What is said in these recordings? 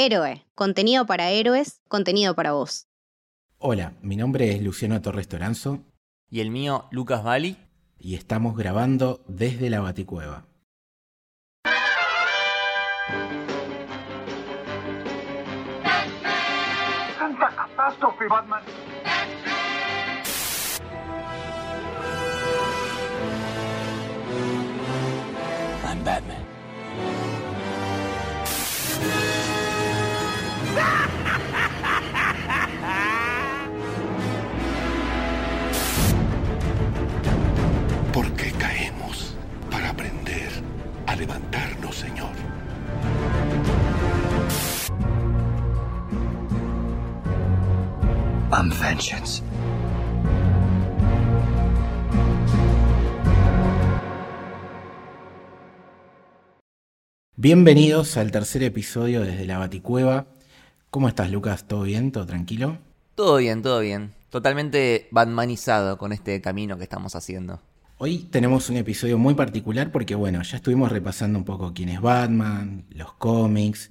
Héroe, contenido para héroes, contenido para vos. Hola, mi nombre es Luciano Torres Toranzo. Y el mío, Lucas Bali. Y estamos grabando desde la Baticueva. ¡Santa catástrofe, Batman! I'm Batman. Levantarnos, Señor. I'm vengeance. Bienvenidos al tercer episodio desde la Baticueva. ¿Cómo estás, Lucas? ¿Todo bien? ¿Todo tranquilo? Todo bien, todo bien. Totalmente batmanizado con este camino que estamos haciendo. Hoy tenemos un episodio muy particular porque, bueno, ya estuvimos repasando un poco quién es Batman, los cómics,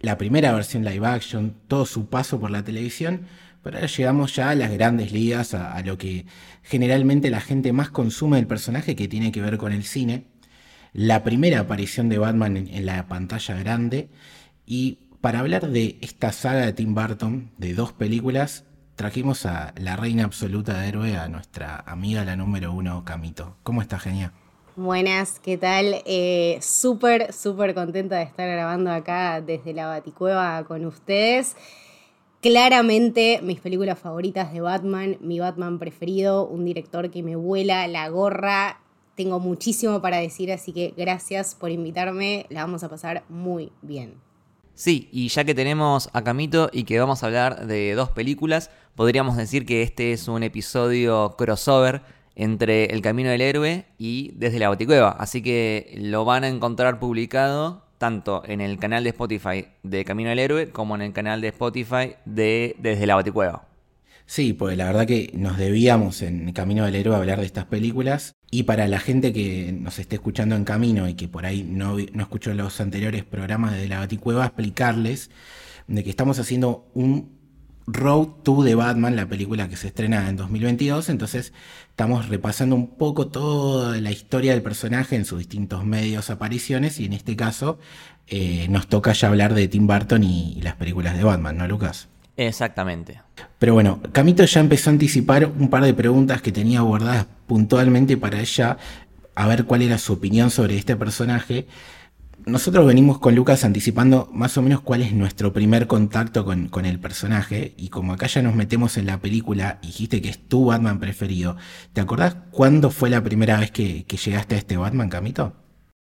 la primera versión live action, todo su paso por la televisión, pero ahora llegamos ya a las grandes ligas, a, lo que generalmente la gente más consume del personaje que tiene que ver con el cine. La primera aparición de Batman en la pantalla grande y para hablar de esta saga de Tim Burton, de dos películas, trajimos a la reina absoluta de héroe, a nuestra amiga la número uno, Camito. ¿Cómo estás, genia? Buenas, ¿qué tal? Eh, súper, súper contenta de estar grabando acá desde la Baticueva con ustedes. Claramente mis películas favoritas de Batman, mi Batman preferido, un director que me vuela la gorra. Tengo muchísimo para decir, así que gracias por invitarme, la vamos a pasar muy bien. Sí, y ya que tenemos a Camito y que vamos a hablar de dos películas, podríamos decir que este es un episodio crossover entre El Camino del Héroe y Desde la Boticueva. Así que lo van a encontrar publicado tanto en el canal de Spotify de Camino del Héroe como en el canal de Spotify de Desde la Boticueva. Sí, pues la verdad que nos debíamos en Camino del Héroe hablar de estas películas. Y para la gente que nos esté escuchando en camino y que por ahí no, no escuchó los anteriores programas de la Baticueva, explicarles de que estamos haciendo un Road to de Batman, la película que se estrena en 2022. Entonces estamos repasando un poco toda la historia del personaje en sus distintos medios, apariciones. Y en este caso eh, nos toca ya hablar de Tim Burton y, y las películas de Batman, ¿no, Lucas? Exactamente. Pero bueno, Camito ya empezó a anticipar un par de preguntas que tenía guardadas puntualmente para ella, a ver cuál era su opinión sobre este personaje. Nosotros venimos con Lucas anticipando más o menos cuál es nuestro primer contacto con, el personaje, y como acá ya nos metemos en la película, dijiste que es tu Batman preferido, ¿te acordás cuándo fue la primera vez que llegaste a este Batman, Camito?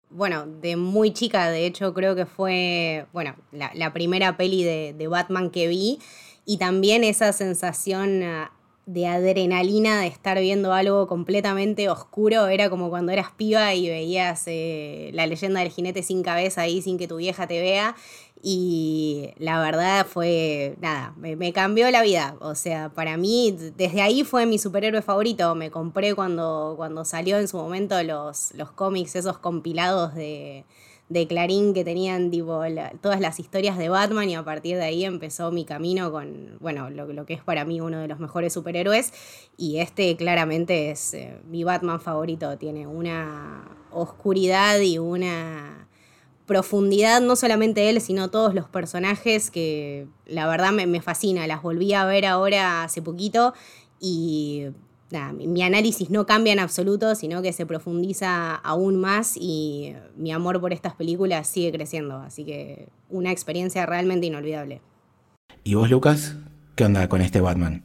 Bueno, de muy chica, de hecho creo que fue, bueno, la, primera peli de, de, Batman que vi. Y también esa sensación ah, de adrenalina de estar viendo algo completamente oscuro, era como cuando eras piba y veías eh, la leyenda del jinete sin cabeza ahí sin que tu vieja te vea y la verdad fue, nada, me, cambió la vida. O sea, para mí, desde ahí fue mi superhéroe favorito. Me compré cuando, cuando salió en su momento los, los cómics, esos compilados de, de Clarín que tenían tipo, todas las historias de Batman y a partir de ahí empezó mi camino con, bueno, lo, lo, que es para mí uno de los mejores superhéroes y este claramente es eh, mi Batman favorito, tiene una oscuridad y una profundidad, no solamente él, sino todos los personajes que la verdad me, me fascina. Las volví a ver ahora hace poquito y nada, mi, mi, análisis no cambia en absoluto, sino que se profundiza aún más y mi amor por estas películas sigue creciendo. Así que una experiencia realmente inolvidable. ¿Y vos, Lucas? ¿Qué onda con este Batman?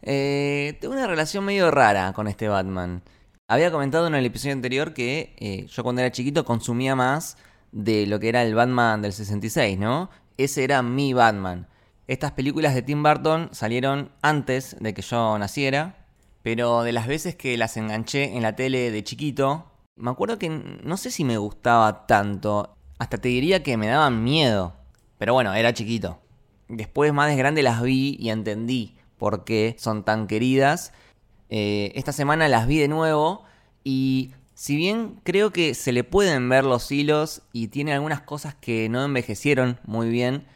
Eh, tengo una relación medio rara con este Batman. Había comentado en el episodio anterior que eh, yo cuando era chiquito consumía más de lo que era el Batman del 66, ¿no? Ese era mi Batman. Estas películas de Tim Burton salieron antes de que yo naciera, pero de las veces que las enganché en la tele de chiquito, me acuerdo que no sé si me gustaba tanto, hasta te diría que me daban miedo, pero bueno, era chiquito. Después más de grande las vi y entendí por qué son tan queridas. Eh, esta semana las vi de nuevo y Si bien creo que se le pueden ver los hilos y tiene algunas cosas que no envejecieron muy bien,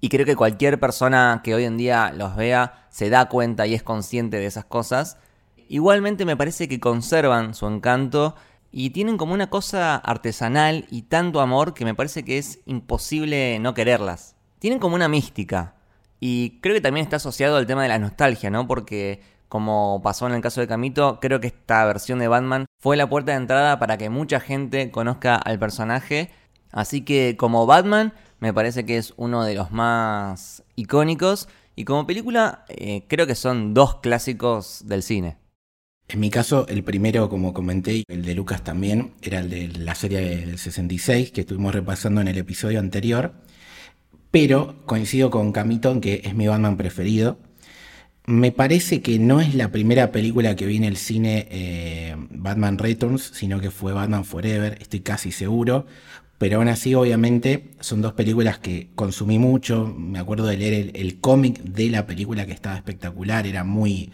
y creo que cualquier persona que hoy en día los vea se da cuenta y es consciente de esas cosas, igualmente me parece que conservan su encanto y tienen como una cosa artesanal y tanto amor que me parece que es imposible no quererlas. Tienen como una mística. Y creo que también está asociado al tema de la nostalgia, ¿no? Porque como pasó en el caso de Camito, creo que esta versión de Batman fue la puerta de entrada para que mucha gente conozca al personaje. Así que como Batman, me parece que es uno de los más icónicos. Y como película, eh, creo que son dos clásicos del cine. En mi caso, el primero, como comenté, el de Lucas también, era el de la serie del 66, que estuvimos repasando en el episodio anterior. Pero coincido con Camito en que es mi Batman preferido. Me parece que no es la primera película que vi en el cine eh, Batman Returns, sino que fue Batman Forever, estoy casi seguro. Pero aún así, obviamente, son dos películas que consumí mucho. Me acuerdo de leer el, cómic de la película que estaba espectacular, era muy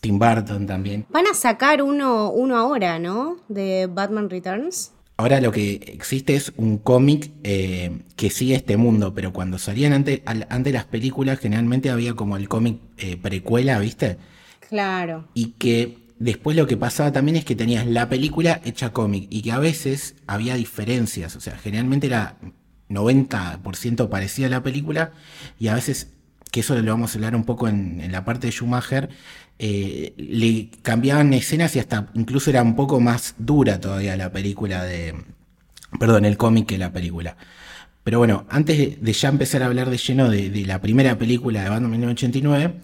Tim Burton también. Van a sacar uno, uno ahora, ¿no? De Batman Returns. Ahora lo que existe es un cómic eh, que sigue este mundo, pero cuando salían antes, ante las películas generalmente había como el cómic eh, precuela, ¿viste? Claro. Y que después lo que pasaba también es que tenías la película hecha cómic y que a veces había diferencias, o sea, generalmente era 90% parecida a la película y a veces, que eso lo vamos a hablar un poco en, en la parte de Schumacher, eh, le cambiaban escenas y hasta incluso era un poco más dura todavía la película de... Perdón, el cómic que la película. Pero bueno, antes de ya empezar a hablar de lleno de, la primera película de Batman 1989,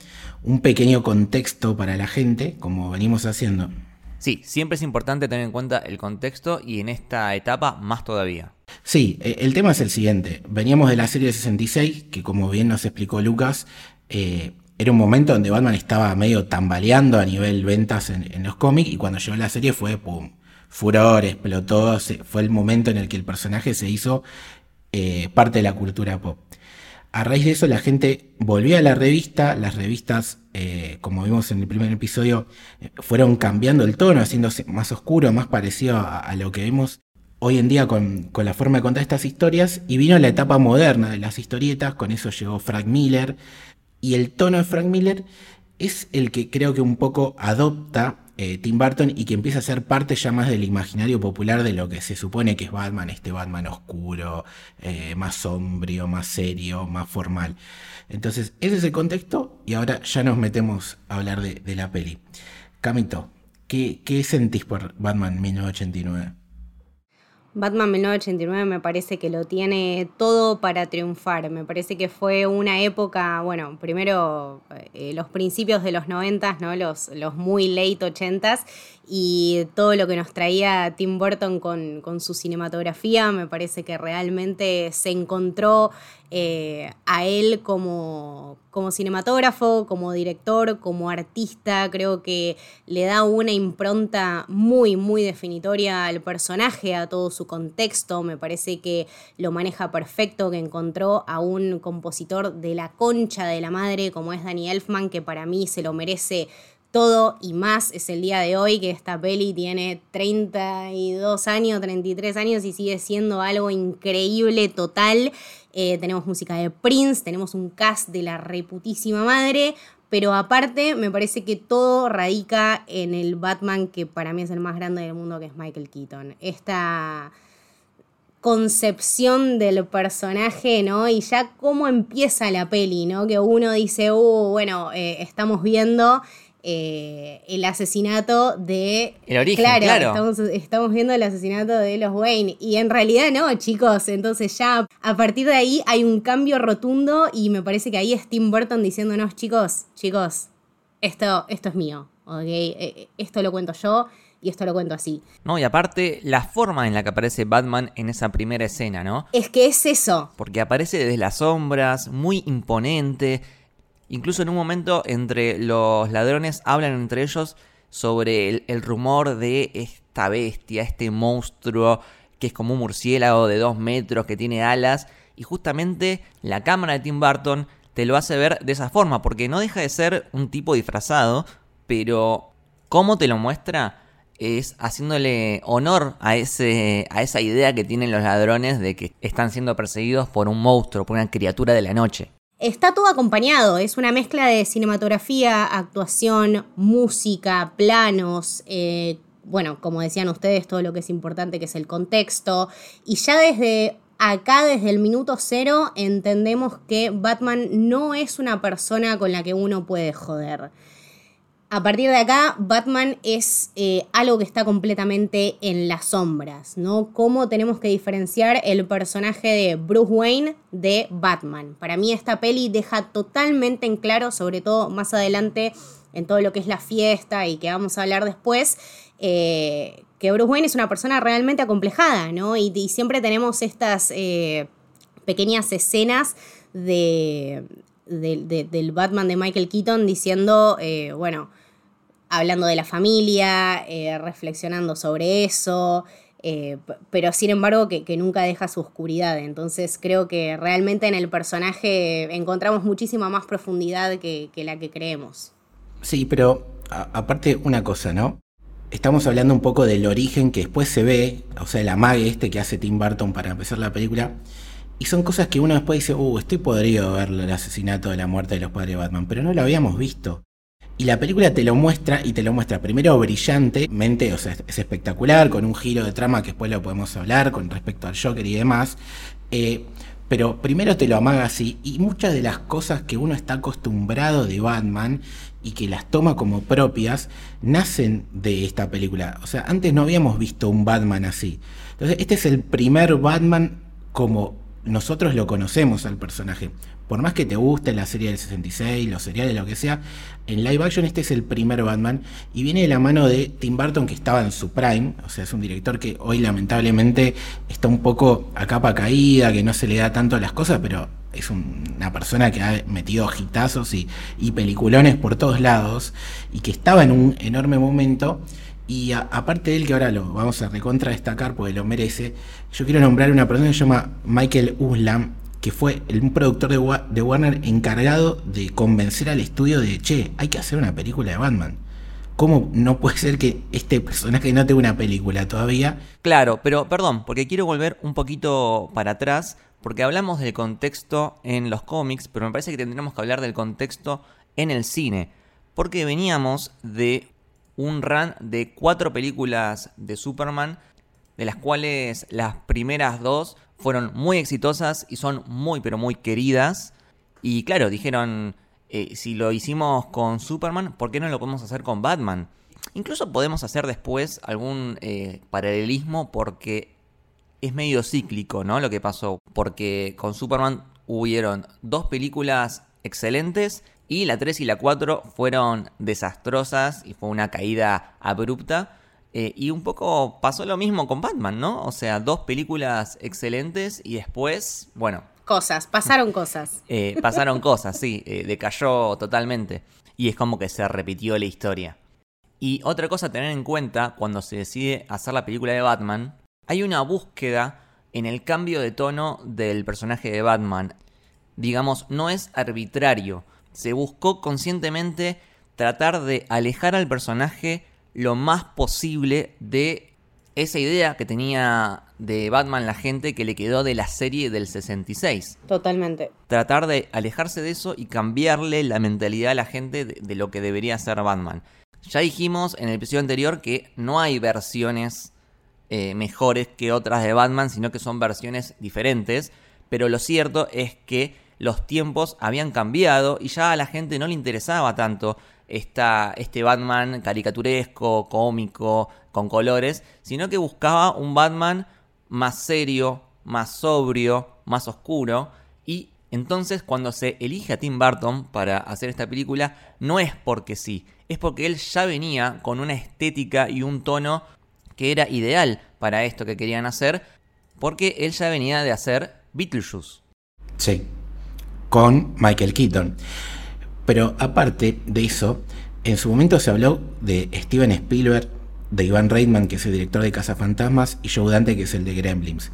un pequeño contexto para la gente, como venimos haciendo. Sí, siempre es importante tener en cuenta el contexto y en esta etapa más todavía. Sí, e, el tema es el siguiente. Veníamos de la serie 66, que como bien nos explicó Lucas, eh, era un momento donde Batman estaba medio tambaleando a nivel ventas en, los cómics y cuando llegó la serie fue pum, furor, explotó, fue el momento en el que el personaje se hizo eh, parte de la cultura pop. A raíz de eso la gente volvió a la revista, las revistas, eh, como vimos en el primer episodio, fueron cambiando el tono, haciéndose más oscuro, más parecido a, lo que vemos hoy en día con, con, la forma de contar estas historias, y vino la etapa moderna de las historietas, con eso llegó Frank Miller, y el tono de Frank Miller es el que creo que un poco adopta eh, Tim Burton y que empieza a ser parte ya más del imaginario popular de lo que se supone que es Batman, este Batman oscuro, eh, más sombrío, más serio, más formal. Entonces, ese es el contexto y ahora ya nos metemos a hablar de, la peli. Camito, ¿qué, ¿qué sentís por Batman 1989? Batman 1989 me parece que lo tiene todo para triunfar. Me parece que fue una época, bueno, primero eh, los principios de los 90, ¿no? Los, los muy late 80s y todo lo que nos traía Tim Burton con, con su cinematografía, me parece que realmente se encontró eh, a él como, como cinematógrafo, como director, como artista. Creo que le da una impronta muy, muy definitoria al personaje, a todo su contexto. Me parece que lo maneja perfecto, que encontró a un compositor de la concha de la madre como es Danny Elfman, que para mí se lo merece todo y más es el día de hoy, que esta peli tiene 32 años, 33 años y sigue siendo algo increíble, total. Eh, tenemos música de Prince, tenemos un cast de la reputísima madre, pero aparte me parece que todo radica en el Batman que para mí es el más grande del mundo, que es Michael Keaton. Esta concepción del personaje, ¿no? Y ya cómo empieza la peli, ¿no? Que uno dice, uh, bueno, eh, estamos viendo eh, el asesinato de... El origen, claro. Estamos, viendo el asesinato de los Wayne. Y en realidad no, chicos. Entonces ya a partir de ahí hay un cambio rotundo y me parece que ahí es Tim Burton diciéndonos, chicos, chicos, esto, esto es mío, ¿ok? Eh, eh, esto lo cuento yo y esto lo cuento así. No, y aparte, la forma en la que aparece Batman en esa primera escena, ¿no? Es que es eso. Porque aparece desde las sombras, muy imponente, Incluso en un momento entre los ladrones hablan entre ellos sobre el, rumor de esta bestia, este monstruo que es como un murciélago de dos metros que tiene alas. Y justamente la cámara de Tim Burton te lo hace ver de esa forma, porque no deja de ser un tipo disfrazado, pero cómo te lo muestra es haciéndole honor a, ese, a esa idea que tienen los ladrones de que están siendo perseguidos por un monstruo, por una criatura de la noche. Está todo acompañado, es una mezcla de cinematografía, actuación, música, planos, eh, bueno, como decían ustedes, todo lo que es importante que es el contexto, y ya desde acá, desde el minuto cero, entendemos que Batman no es una persona con la que uno puede joder a partir de acá, Batman es eh, algo que está completamente en las sombras, ¿no? ¿Cómo tenemos que diferenciar el personaje de Bruce Wayne de Batman? Para mí esta peli deja totalmente en claro, sobre todo más adelante en todo lo que es la fiesta y que vamos a hablar después, eh, que Bruce Wayne es una persona realmente acomplejada, ¿no? Y, siempre tenemos estas eh, pequeñas escenas de, del Batman de Michael Keaton diciendo, eh, bueno, hablando de la familia, eh, reflexionando sobre eso, eh, pero sin embargo que, nunca deja su oscuridad. Entonces creo que realmente en el personaje encontramos muchísima más profundidad que, la que creemos. Sí, pero aparte una cosa, ¿no? Estamos hablando un poco del origen que después se ve, o sea, el amague este que hace Tim Burton para empezar la película, y son cosas que uno después dice, uh, estoy podrido ver el asesinato de la muerte de los padres de Batman, pero no lo habíamos visto. Y la película te lo muestra y te lo muestra primero brillantemente, o sea, es espectacular, con un giro de trama que después lo podemos hablar con respecto al Joker y demás. Eh, pero primero te lo amaga así y muchas de las cosas que uno está acostumbrado de Batman y que las toma como propias nacen de esta película. O sea, antes no habíamos visto un Batman así. Entonces, este es el primer Batman como nosotros lo conocemos al personaje. Por más que te guste la serie del 66, los seriales, lo que sea, en live action este es el primer Batman y viene de la mano de Tim Burton que estaba en su prime, o sea, es un director que hoy lamentablemente está un poco a capa caída, que no se le da tanto a las cosas, pero es una persona que ha metido gitazos y, y peliculones por todos lados y que estaba en un enorme momento y aparte de él, que ahora lo vamos a recontra destacar porque lo merece, yo quiero nombrar una persona que se llama Michael Uslam, que fue un productor de, de, Warner encargado de convencer al estudio de, che, hay que hacer una película de Batman. ¿Cómo no puede ser que este personaje no tenga una película todavía? Claro, pero perdón, porque quiero volver un poquito para atrás, porque hablamos del contexto en los cómics, pero me parece que tendríamos que hablar del contexto en el cine, porque veníamos de un run de cuatro películas de Superman, de las cuales las primeras dos fueron muy exitosas y son muy pero muy queridas. Y claro, dijeron, eh, si lo hicimos con Superman, ¿por qué no lo podemos hacer con Batman? Incluso podemos hacer después algún eh, paralelismo porque es medio cíclico, ¿no? Lo que pasó. Porque con Superman hubieron dos películas excelentes y la 3 y la 4 fueron desastrosas y fue una caída abrupta. Eh, y un poco pasó lo mismo con Batman, ¿no? O sea, dos películas excelentes y después, bueno. Cosas, pasaron cosas. Eh, pasaron cosas, sí, eh, decayó totalmente. Y es como que se repitió la historia. Y otra cosa a tener en cuenta cuando se decide hacer la película de Batman, hay una búsqueda en el cambio de tono del personaje de Batman. Digamos, no es arbitrario se buscó conscientemente tratar de alejar al personaje lo más posible de esa idea que tenía de Batman la gente que le quedó de la serie del 66. Totalmente. Tratar de alejarse de eso y cambiarle la mentalidad a la gente de, lo que debería ser Batman. Ya dijimos en el episodio anterior que no hay versiones eh, mejores que otras de Batman, sino que son versiones diferentes. Pero lo cierto es que los tiempos habían cambiado y ya a la gente no le interesaba tanto esta, este Batman caricaturesco, cómico, con colores, sino que buscaba un Batman más serio, más sobrio, más oscuro y entonces cuando se elige a Tim Burton para hacer esta película no es porque sí, es porque él ya venía con una estética y un tono que era ideal para esto que querían hacer, porque él ya venía de hacer Beetlejuice. Sí, con Michael Keaton. Pero aparte de eso, en su momento se habló de Steven Spielberg, de Ivan Reitman, que es el director de Casa Fantasmas, y Joe Dante, que es el de Gremlins.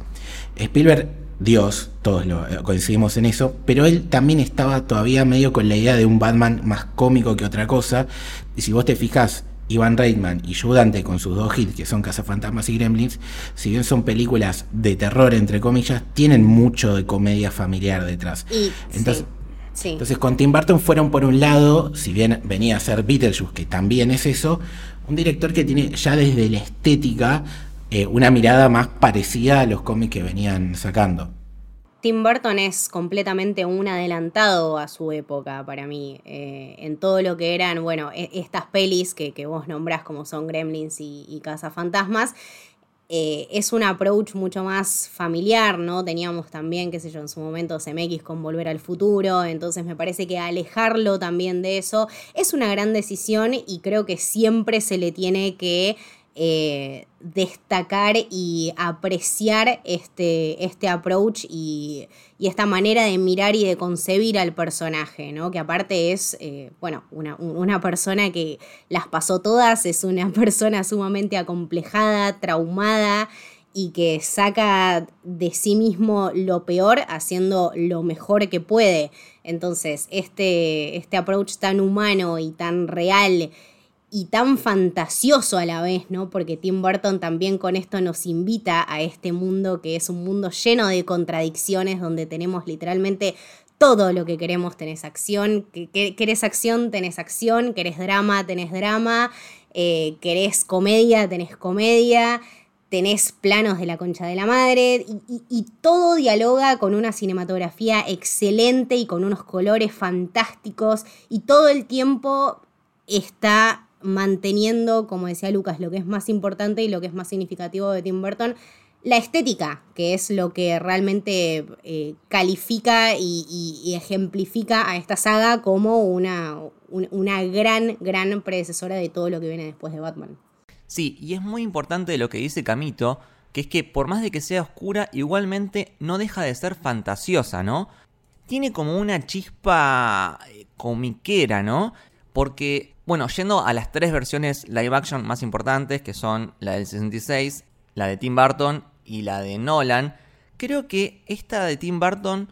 Spielberg, Dios, todos lo, eh, coincidimos en eso, pero él también estaba todavía medio con la idea de un Batman más cómico que otra cosa. Y si vos te fijas, Ivan Reitman y Joe Dante con sus dos hits, que son Cazafantasmas y Gremlins, si bien son películas de terror, entre comillas, tienen mucho de comedia familiar detrás. Y, Entonces, sí, sí. entonces con Tim Burton fueron por un lado, si bien venía a ser Beetlejuice, que también es eso, un director que tiene ya desde la estética eh, una mirada más parecida a los cómics que venían sacando. Tim Burton es completamente un adelantado a su época para mí, eh, en todo lo que eran, bueno, e- estas pelis que, que vos nombrás como son Gremlins y, y Cazafantasmas, eh, es un approach mucho más familiar, ¿no? Teníamos también, qué sé yo, en su momento CMX con Volver al Futuro, entonces me parece que alejarlo también de eso es una gran decisión y creo que siempre se le tiene que eh, destacar y apreciar este, este approach y, y esta manera de mirar y de concebir al personaje, ¿no? Que aparte es, eh, bueno, una, una persona que las pasó todas, es una persona sumamente acomplejada, traumada y que saca de sí mismo lo peor haciendo lo mejor que puede. Entonces, este, este approach tan humano y tan real y tan fantasioso a la vez, ¿no? Porque Tim Burton también con esto nos invita a este mundo que es un mundo lleno de contradicciones, donde tenemos literalmente todo lo que queremos, tenés acción, que, que, querés acción, tenés acción, querés drama, tenés drama, eh, querés comedia, tenés comedia, tenés planos de la concha de la madre, y todo dialoga con una cinematografía excelente y con unos colores fantásticos, y todo el tiempo está manteniendo, como decía Lucas, lo que es más importante y lo que es más significativo de Tim Burton, la estética, que es lo que realmente eh, califica y, ejemplifica a esta saga como una, un, una gran, gran predecesora de todo lo que viene después de Batman. Sí, y es muy importante lo que dice Camito, que es que por más de que sea oscura, igualmente no deja de ser fantasiosa, ¿no? Tiene como una chispa eh, comiquera, ¿no? Porque, bueno, yendo a las tres versiones live action más importantes, que son la del 66, la de Tim Burton y la de Nolan, creo que esta de Tim Burton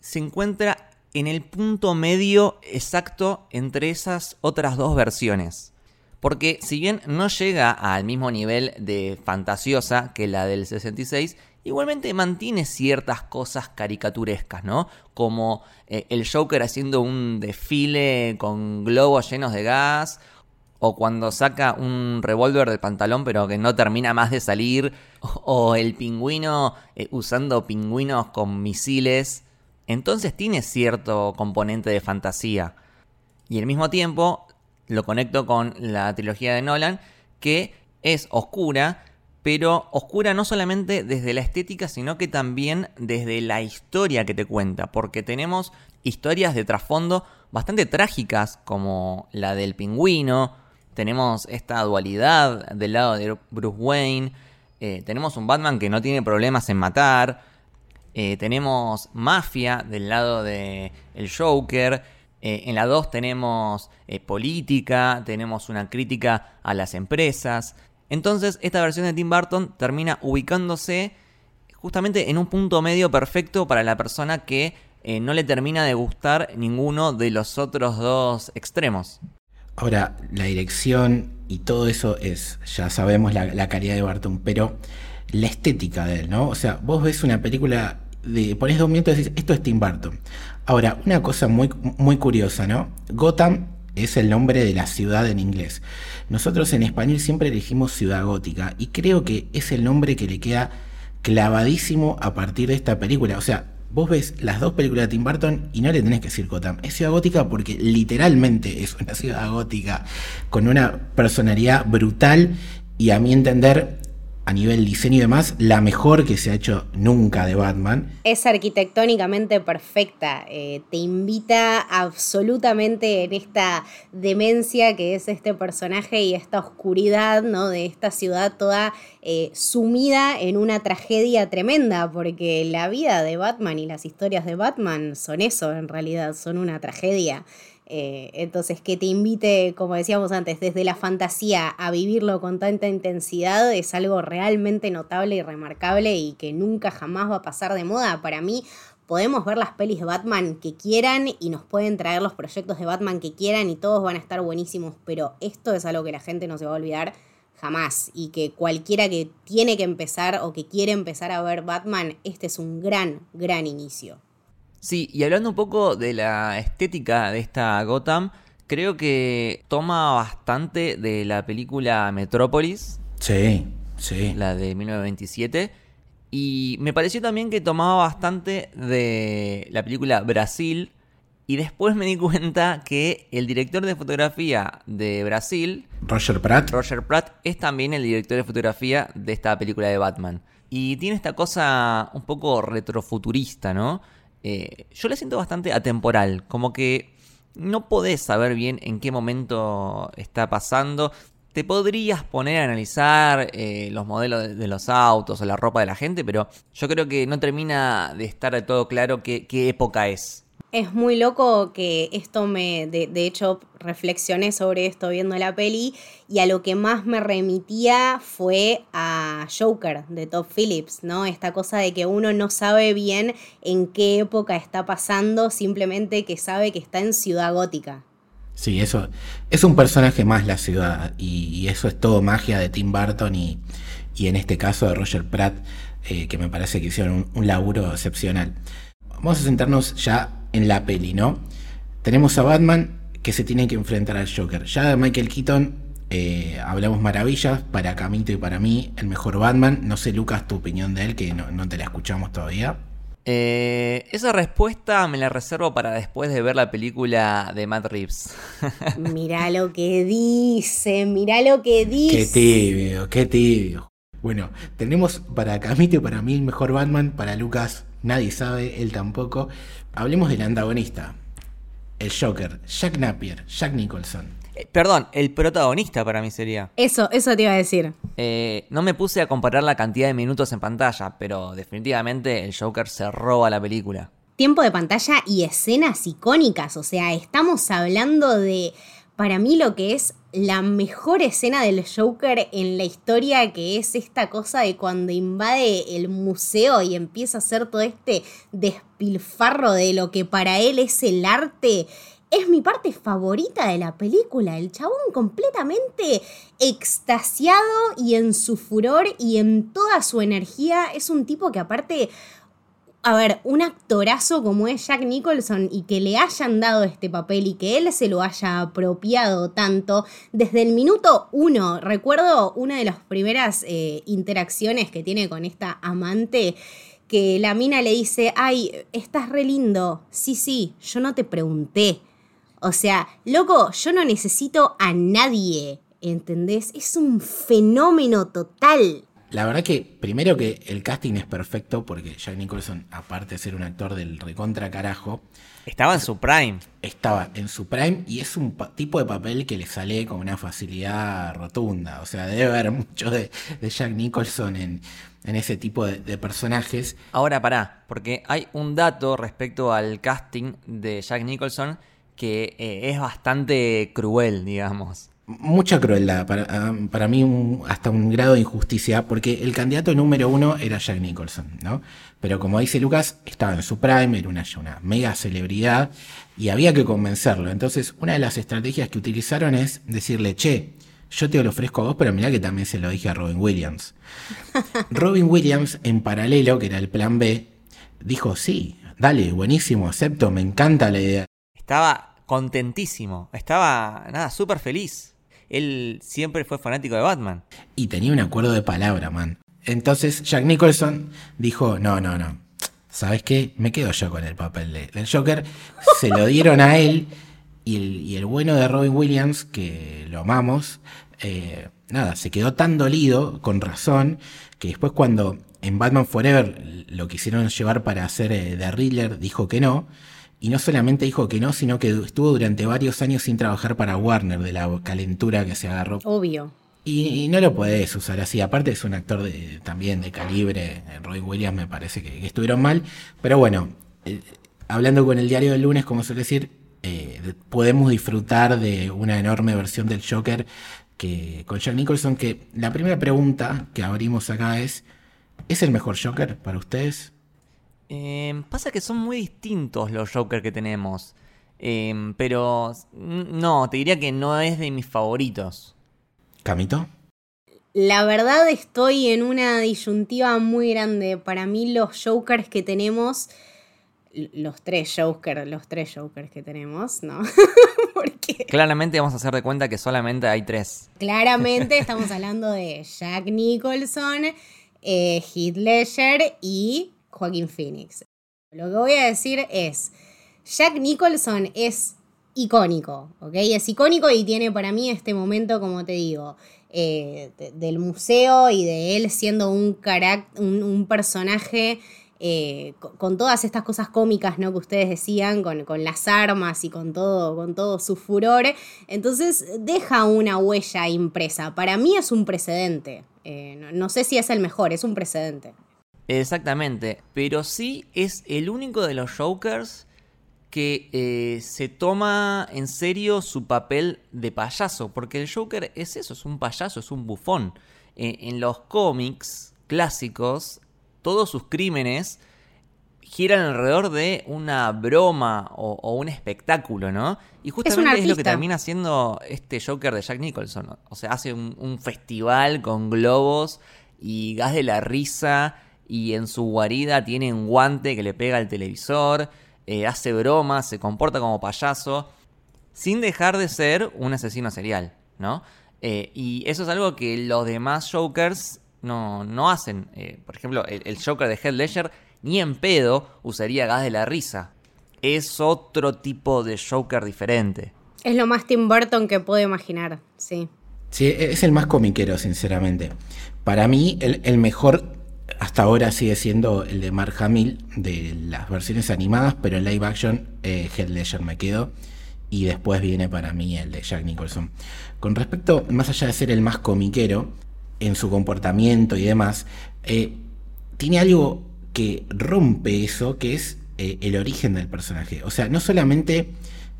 se encuentra en el punto medio exacto entre esas otras dos versiones. Porque si bien no llega al mismo nivel de fantasiosa que la del 66, igualmente mantiene ciertas cosas caricaturescas, ¿no? Como eh, el Joker haciendo un desfile con globos llenos de gas, o cuando saca un revólver del pantalón pero que no termina más de salir, o, el pingüino eh, usando pingüinos con misiles. Entonces tiene cierto componente de fantasía. Y al mismo tiempo lo conecto con la trilogía de Nolan, que es oscura, pero oscura no solamente desde la estética, sino que también desde la historia que te cuenta, porque tenemos historias de trasfondo bastante trágicas, como la del pingüino, tenemos esta dualidad del lado de Bruce Wayne, eh, tenemos un Batman que no tiene problemas en matar, eh, tenemos mafia del lado de el Joker, eh, en la 2 tenemos política, tenemos una crítica a las empresas. Entonces, esta versión de Tim Burton termina ubicándose justamente en un punto medio perfecto para la persona que eh, no le termina de gustar ninguno de los otros dos extremos. Ahora, la dirección y todo eso es, ya sabemos la, calidad de Barton, pero la estética de él, ¿no? O sea, vos ves una película, de, pones dos minutos y decís, esto es Tim Burton. Ahora, una cosa muy, muy curiosa, ¿no? Gotham es el nombre de la ciudad en inglés. Nosotros en español siempre elegimos ciudad gótica y creo que es el nombre que le queda clavadísimo a partir de esta película. O sea, vos ves las dos películas de Tim Burton y no le tenés que decir Gotham. Es ciudad gótica porque literalmente es una ciudad gótica con una personalidad brutal y a mi entender a nivel diseño y demás, la mejor que se ha hecho nunca de Batman. Es arquitectónicamente perfecta, eh, te invita absolutamente en esta demencia que es este personaje y esta oscuridad ¿no? de esta ciudad toda eh, sumida en una tragedia tremenda, porque la vida de Batman y las historias de Batman son eso en realidad, son una tragedia. Eh, entonces, que te invite, como decíamos antes, desde la fantasía a vivirlo con tanta intensidad es algo realmente notable y remarcable y que nunca jamás va a pasar de moda. Para mí, podemos ver las pelis de Batman que quieran y nos pueden traer los proyectos de Batman que quieran y todos van a estar buenísimos, pero esto es algo que la gente no se va a olvidar jamás y que cualquiera que tiene que empezar o que quiere empezar a ver Batman, este es un gran, gran inicio. Sí, y hablando un poco de la estética de esta Gotham, creo que toma bastante de la película Metrópolis. Sí, sí. La de 1927. Y me pareció también que tomaba bastante de la película Brasil. Y después me di cuenta que el director de fotografía de Brasil, Roger Pratt. Roger Pratt, es también el director de fotografía de esta película de Batman. Y tiene esta cosa un poco retrofuturista, ¿no? Eh, yo la siento bastante atemporal, como que no podés saber bien en qué momento está pasando. Te podrías poner a analizar eh, los modelos de, los autos o la ropa de la gente, pero yo creo que no termina de estar de todo claro qué, qué época es. Es muy loco que esto me, de, de, hecho, reflexioné sobre esto viendo la peli y a lo que más me remitía fue a Joker de Top Phillips, ¿no? Esta cosa de que uno no sabe bien en qué época está pasando, simplemente que sabe que está en Ciudad Gótica. Sí, eso es un personaje más la ciudad y, eso es todo magia de Tim Burton y, y en este caso de Roger Pratt, eh, que me parece que hicieron un, un laburo excepcional. Vamos a sentarnos ya en la peli, ¿no? Tenemos a Batman que se tiene que enfrentar al Joker. Ya de Michael Keaton eh, hablamos maravillas, para Camito y para mí, el mejor Batman. No sé, Lucas, tu opinión de él, que no, no te la escuchamos todavía. Eh, esa respuesta me la reservo para después de ver la película de Matt Reeves. mirá lo que dice, mirá lo que dice. Qué tibio, qué tibio. Bueno, tenemos para Camito y para mí el mejor Batman, para Lucas nadie sabe, él tampoco. Hablemos del antagonista, el Joker, Jack Napier, Jack Nicholson. Eh, perdón, el protagonista para mí sería. Eso, eso te iba a decir. Eh, no me puse a comparar la cantidad de minutos en pantalla, pero definitivamente el Joker se roba la película. Tiempo de pantalla y escenas icónicas, o sea, estamos hablando de, para mí lo que es la mejor escena del Joker en la historia, que es esta cosa de cuando invade el museo y empieza a hacer todo este despilfarro de lo que para él es el arte. Es mi parte favorita de la película, el chabón completamente extasiado y en su furor y en toda su energía. Es un tipo que aparte a ver, un actorazo como es Jack Nicholson y que le hayan dado este papel y que él se lo haya apropiado tanto, desde el minuto uno, recuerdo una de las primeras eh, interacciones que tiene con esta amante, que la mina le dice, ay, estás re lindo, sí, sí, yo no te pregunté. O sea, loco, yo no necesito a nadie, ¿entendés? Es un fenómeno total. La verdad que, primero que el casting es perfecto, porque Jack Nicholson, aparte de ser un actor del recontra carajo, estaba en su prime. Estaba en su prime y es un tipo de papel que le sale con una facilidad rotunda. O sea, debe haber mucho de, Jack Nicholson en, ese tipo de, personajes. Ahora pará, porque hay un dato respecto al casting de Jack Nicholson que eh, es bastante cruel, digamos mucha crueldad, para, ah, para mí hasta un grado de injusticia, porque el candidato número uno era Jack Nicholson, ¿no? Pero como dice Lucas, estaba en su prime, era una, una mega celebridad y había que convencerlo. Entonces, una de las estrategias que utilizaron es decirle, che, yo te lo ofrezco a vos, pero mirá que también se lo dije a Robin Williams. Robin Williams, en paralelo, que era el plan B, dijo, sí, dale, buenísimo, acepto, me encanta la idea. Estaba contentísimo, estaba, nada, súper feliz él siempre fue fanático de Batman. Y tenía un acuerdo de palabra, man. Entonces Jack Nicholson dijo, no, no, no. ¿Sabes qué? Me quedo yo con el papel del Joker. Se lo dieron a él y el, bueno de Robin Williams, que lo amamos, eh, nada, se quedó tan dolido, con razón, que después cuando en Batman Forever lo quisieron llevar para hacer eh, The Riddler, dijo que no. Y no solamente dijo que no, sino que estuvo durante varios años sin trabajar para Warner de la calentura que se agarró. Obvio. Y, no lo podés usar así. Aparte es un actor de, también de calibre. Roy Williams me parece que, estuvieron mal. Pero bueno, eh, hablando con el diario del lunes, como suele decir, eh, podemos disfrutar de una enorme versión del Joker que con Jack Nicholson. Que la primera pregunta que abrimos acá es: ¿es el mejor Joker para ustedes? Eh, pasa que son muy distintos los Joker que tenemos. Eh, pero no, te diría que no es de mis favoritos. ¿Camito? La verdad estoy en una disyuntiva muy grande. Para mí los Jokers que tenemos, los tres Jokers, los tres Jokers que tenemos, ¿no? Porque claramente vamos a hacer de cuenta que solamente hay tres. Claramente estamos hablando de Jack Nicholson, eh, Heath Ledger y Joaquín Phoenix. Lo que voy a decir es, Jack Nicholson es icónico, ¿ok? Es icónico y tiene para mí este momento, como te digo, eh, del museo y de él siendo un, un, personaje eh, con, todas estas cosas cómicas ¿no? que ustedes decían, con, las armas y con todo, con todo su furor. Entonces deja una huella impresa. Para mí es un precedente. Eh, no sé si es el mejor, es un precedente. Exactamente, pero sí es el único de los Jokers que eh, se toma en serio su papel de payaso, porque el Joker es eso, es un payaso, es un bufón. Eh, en los cómics clásicos, todos sus crímenes giran alrededor de una broma o, un espectáculo, ¿no? Y justamente es, lo que termina haciendo este Joker de Jack Nicholson. O sea, hace un, un festival con globos y gas de la risa y en su guarida tiene un guante que le pega al televisor, eh, hace bromas, se comporta como payaso, sin dejar de ser un asesino serial, ¿no? Eh, y eso es algo que los demás Jokers no, no hacen. Eh, por ejemplo, el, Joker de Heath Ledger ni en pedo usaría gas de la risa. Es otro tipo de Joker diferente. Es lo más Tim Burton que puedo imaginar, sí. Sí, es el más comiquero, sinceramente. Para mí, el, el mejor hasta ahora sigue siendo el de Mark Hamill de las versiones animadas, pero en live action eh, Heath Ledger me quedo y después viene para mí el de Jack Nicholson. Con respecto, más allá de ser el más comiquero en su comportamiento y demás, eh, tiene algo que rompe eso, que es eh, el origen del personaje. O sea, no solamente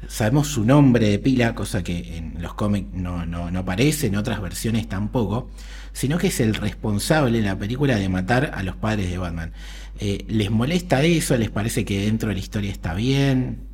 sabemos su nombre de pila, cosa que en los cómics no, no, no aparece, en otras versiones tampoco, sino que es el responsable en la película de matar a los padres de Batman. Eh, ¿Les molesta eso? ¿Les parece que dentro de la historia está bien?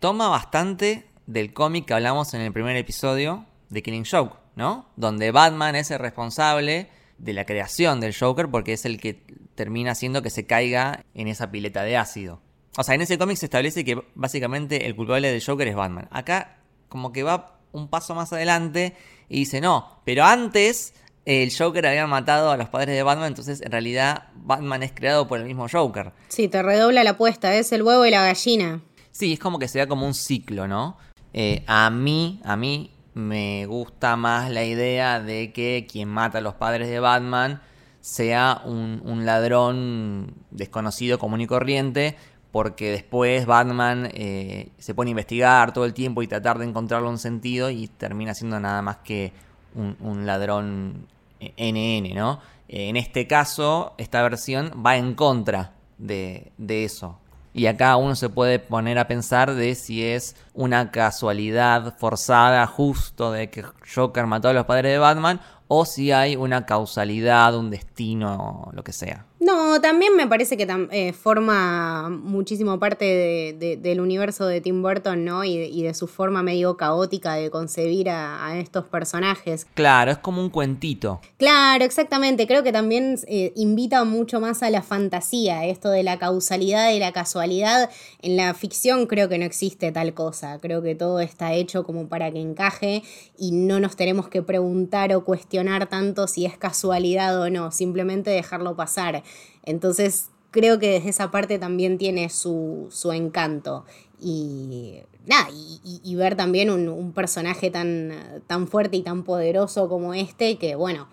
Toma bastante del cómic que hablamos en el primer episodio de Killing Joke, ¿no? Donde Batman es el responsable de la creación del Joker porque es el que termina haciendo que se caiga en esa pileta de ácido. O sea, en ese cómic se establece que básicamente el culpable del Joker es Batman. Acá como que va un paso más adelante y dice, no, pero antes el Joker había matado a los padres de Batman, entonces en realidad Batman es creado por el mismo Joker. Sí, te redobla la apuesta, es el huevo y la gallina. Sí, es como que se da como un ciclo, ¿no? Eh, a mí, a mí me gusta más la idea de que quien mata a los padres de Batman sea un, ladrón desconocido, común y corriente, porque después Batman eh, se pone a investigar todo el tiempo y tratar de encontrarle un sentido y termina siendo nada más que un ladrón NN, ¿no? En este caso, esta versión va en contra de, de eso. Y acá uno se puede poner a pensar de si es una casualidad forzada justo de que Joker mató a los padres de Batman o si hay una causalidad, un destino, lo que sea. No, también me parece que eh, forma muchísimo parte del universo de Tim Burton, ¿no? Y, de su forma medio caótica de concebir a, estos personajes. Claro, es como un cuentito. Claro, exactamente. Creo que también eh, invita mucho más a la fantasía, esto de la causalidad y la casualidad. En la ficción creo que no existe tal cosa. Creo que todo está hecho como para que encaje y no nos tenemos que preguntar o cuestionar tanto si es casualidad o no, simplemente dejarlo pasar. Entonces creo que desde esa parte también tiene su, encanto. Y nada, y, ver también un, personaje tan, tan, fuerte y tan poderoso como este, que bueno,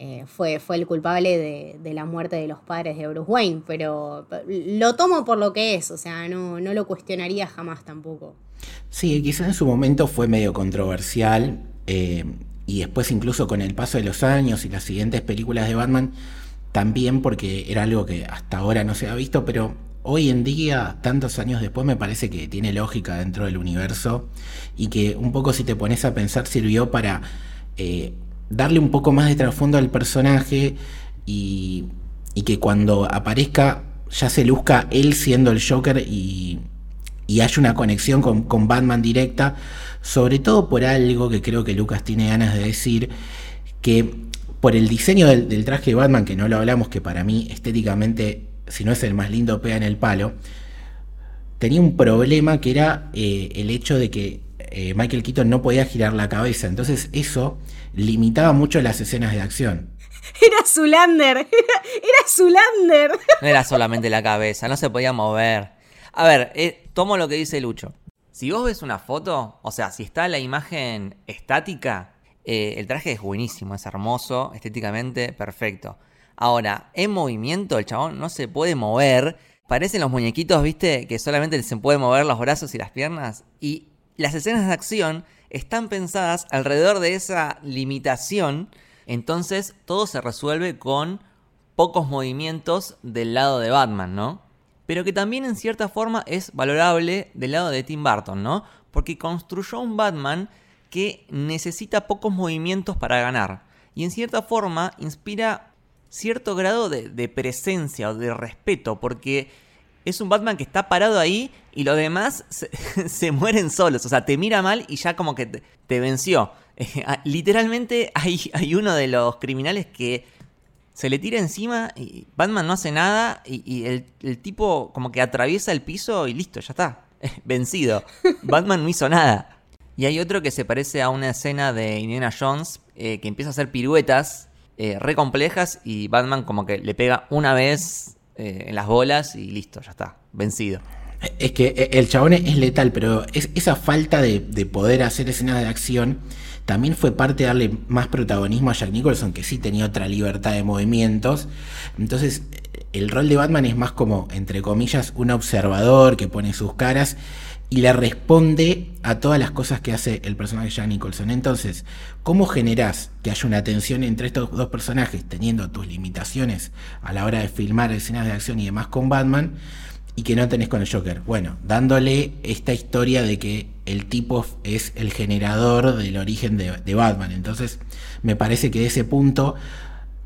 eh, fue, fue, el culpable de, la muerte de los padres de Bruce Wayne, pero lo tomo por lo que es, o sea, no, no lo cuestionaría jamás tampoco. Sí, quizás en su momento fue medio controversial, eh, y después incluso con el paso de los años y las siguientes películas de Batman, también porque era algo que hasta ahora no se ha visto, pero hoy en día, tantos años después, me parece que tiene lógica dentro del universo y que un poco si te pones a pensar sirvió para eh, darle un poco más de trasfondo al personaje y, que cuando aparezca ya se luzca él siendo el Joker y, y haya una conexión con, con Batman directa, sobre todo por algo que creo que Lucas tiene ganas de decir, que por el diseño del, traje de Batman, que no lo hablamos, que para mí estéticamente, si no es el más lindo, pega en el palo, tenía un problema que era eh, el hecho de que eh, Michael Keaton no podía girar la cabeza. Entonces eso limitaba mucho las escenas de acción. Era Zulander, era Zulander. No era solamente la cabeza, no se podía mover. A ver, eh, tomo lo que dice Lucho. Si vos ves una foto, o sea, si está la imagen estática, eh, el traje es buenísimo, es hermoso, estéticamente perfecto. Ahora, en movimiento, el chabón no se puede mover. Parecen los muñequitos, viste, que solamente se pueden mover los brazos y las piernas. Y las escenas de acción están pensadas alrededor de esa limitación. Entonces, todo se resuelve con pocos movimientos del lado de Batman, ¿no? pero que también en cierta forma es valorable del lado de Tim Burton, ¿no? Porque construyó un Batman que necesita pocos movimientos para ganar. Y en cierta forma inspira cierto grado de, presencia o de respeto, porque es un Batman que está parado ahí y los demás se, mueren solos. O sea, te mira mal y ya como que te, venció. Ah, literalmente hay, hay uno de los criminales que se le tira encima y Batman no hace nada y, el, tipo como que atraviesa el piso y listo, ya está. Vencido. Batman no hizo nada. Y hay otro que se parece a una escena de Indiana Jones eh, que empieza a hacer piruetas eh, re complejas y Batman como que le pega una vez eh, en las bolas y listo, ya está. Vencido. Es que el chabón es letal, pero es, esa falta de, de poder hacer escenas de acción también fue parte de darle más protagonismo a Jack Nicholson, que sí tenía otra libertad de movimientos. Entonces, el rol de Batman es más como, entre comillas, un observador que pone sus caras y le responde a todas las cosas que hace el personaje de Jack Nicholson. Entonces, ¿cómo generás que haya una tensión entre estos dos personajes, teniendo tus limitaciones a la hora de filmar escenas de acción y demás con Batman? y que no tenés con el Joker. Bueno, dándole esta historia de que el tipo es el generador del origen de, Batman. Entonces, me parece que de ese punto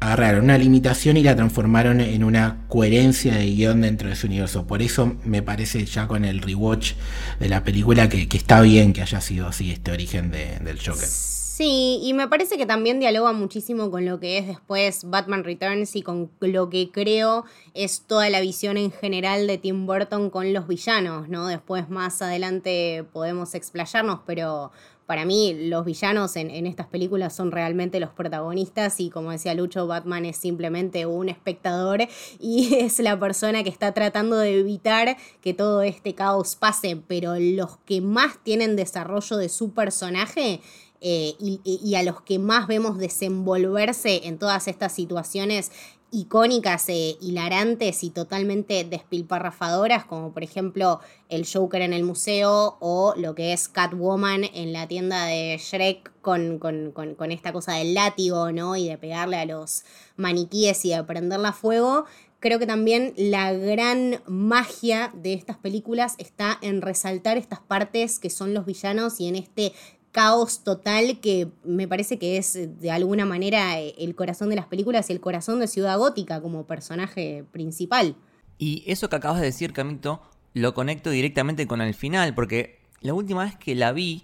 agarraron una limitación y la transformaron en una coherencia de guion dentro de su universo. Por eso me parece ya con el rewatch de la película que, está bien que haya sido así este origen del Joker. Sí, y me parece que también dialoga muchísimo con lo que es después Batman Returns y con lo que creo es toda la visión en general de Tim Burton con los villanos, ¿no? Después más adelante podemos explayarnos, pero para mí los villanos en, estas películas son realmente los protagonistas y como decía Lucho, Batman es simplemente un espectador y es la persona que está tratando de evitar que todo este caos pase, pero los que más tienen desarrollo de su personaje eh, y, a los que más vemos desenvolverse en todas estas situaciones icónicas, e hilarantes y totalmente despilparrafadoras, como por ejemplo el Joker en el museo o lo que es Catwoman en la tienda de Shrek con, con, esta cosa del látigo, ¿no? Y de pegarle a los maniquíes y de prenderla a fuego. Creo que también la gran magia de estas películas está en resaltar estas partes que son los villanos y en este caos total que me parece que es de alguna manera el corazón de las películas y el corazón de Ciudad Gótica como personaje principal. Y eso que acabas de decir, Camito, lo conecto directamente con el final, porque la última vez que la vi,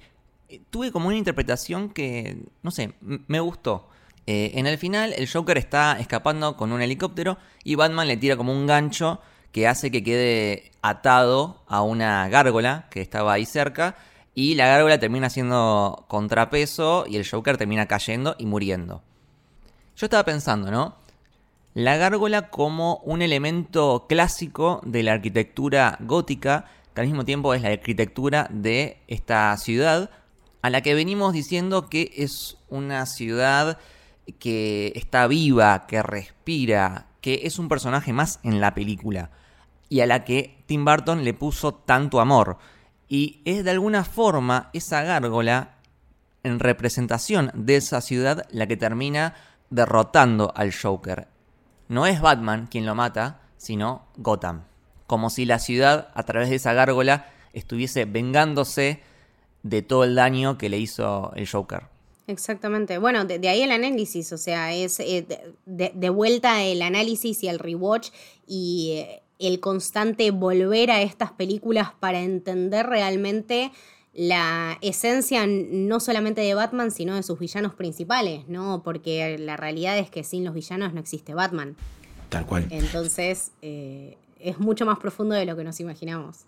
eh, tuve como una interpretación que, no sé, me gustó. Eh, en el final, el Joker está escapando con un helicóptero y Batman le tira como un gancho que hace que quede atado a una gárgola que estaba ahí cerca y la gárgola termina haciendo contrapeso y el Joker termina cayendo y muriendo. Yo estaba pensando, ¿no? La gárgola como un elemento clásico de la arquitectura gótica, que al mismo tiempo es la arquitectura de esta ciudad, a la que venimos diciendo que es una ciudad que está viva, que respira, que es un personaje más en la película, y a la que Tim Burton le puso tanto amor. Y es de alguna forma esa gárgola en representación de esa ciudad la que termina derrotando al Joker. No es Batman quien lo mata, sino Gotham. Como si la ciudad, a través de esa gárgola, estuviese vengándose de todo el daño que le hizo el Joker. Exactamente. Bueno, de, ahí el análisis, o sea, es eh, de, vuelta el análisis y el rewatch y eh, el constante volver a estas películas para entender realmente la esencia no solamente de Batman, sino de sus villanos principales, ¿no? Porque la realidad es que sin los villanos no existe Batman. Tal cual. Entonces, eh, es mucho más profundo de lo que nos imaginamos.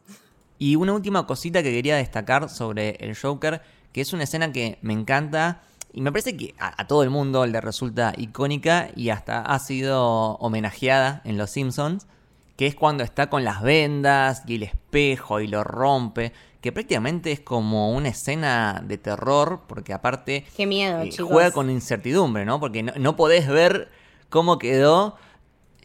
Y una última cosita que quería destacar sobre el Joker, que es una escena que me encanta y me parece que a, todo el mundo le resulta icónica y hasta ha sido homenajeada en Los Simpsons, que es cuando está con las vendas y el espejo y lo rompe, que prácticamente es como una escena de terror, porque aparte Qué miedo, eh, juega con incertidumbre, ¿no? Porque no, podés ver cómo quedó.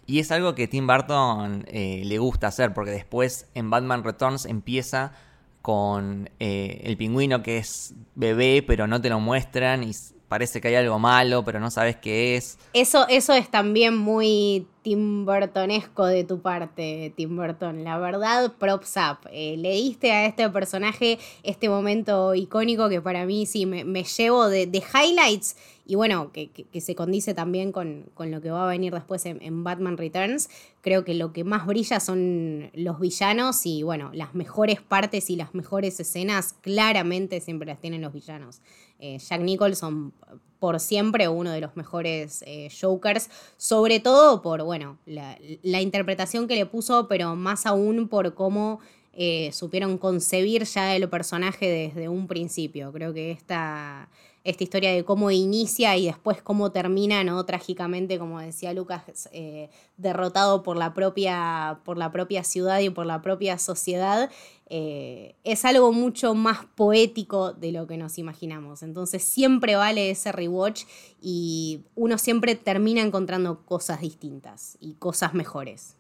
Y es algo que Tim Burton eh, le gusta hacer, porque después en Batman Returns empieza con eh, el pingüino que es bebé, pero no te lo muestran y parece que hay algo malo, pero no sabes qué es. Eso, eso es también muy Tim Burtonesco de tu parte, Tim Burton. La verdad, props up. Eh, le diste a este personaje este momento icónico que para mí sí me, llevo de, highlights y bueno, que, se condice también con, lo que va a venir después en, Batman Returns. Creo que lo que más brilla son los villanos y bueno, las mejores partes y las mejores escenas claramente siempre las tienen los villanos. Eh, Jack Nicholson por siempre uno de los mejores eh, Jokers, sobre todo por, bueno, la, interpretación que le puso, pero más aún por cómo eh, supieron concebir ya el personaje desde un principio. Creo que esta, esta historia de cómo inicia y después cómo termina, ¿no? Trágicamente, como decía Lucas, eh, derrotado por la, propia, por la propia ciudad y por la propia sociedad, eh, es algo mucho más poético de lo que nos imaginamos. Entonces siempre vale ese rewatch y uno siempre termina encontrando cosas distintas y cosas mejores.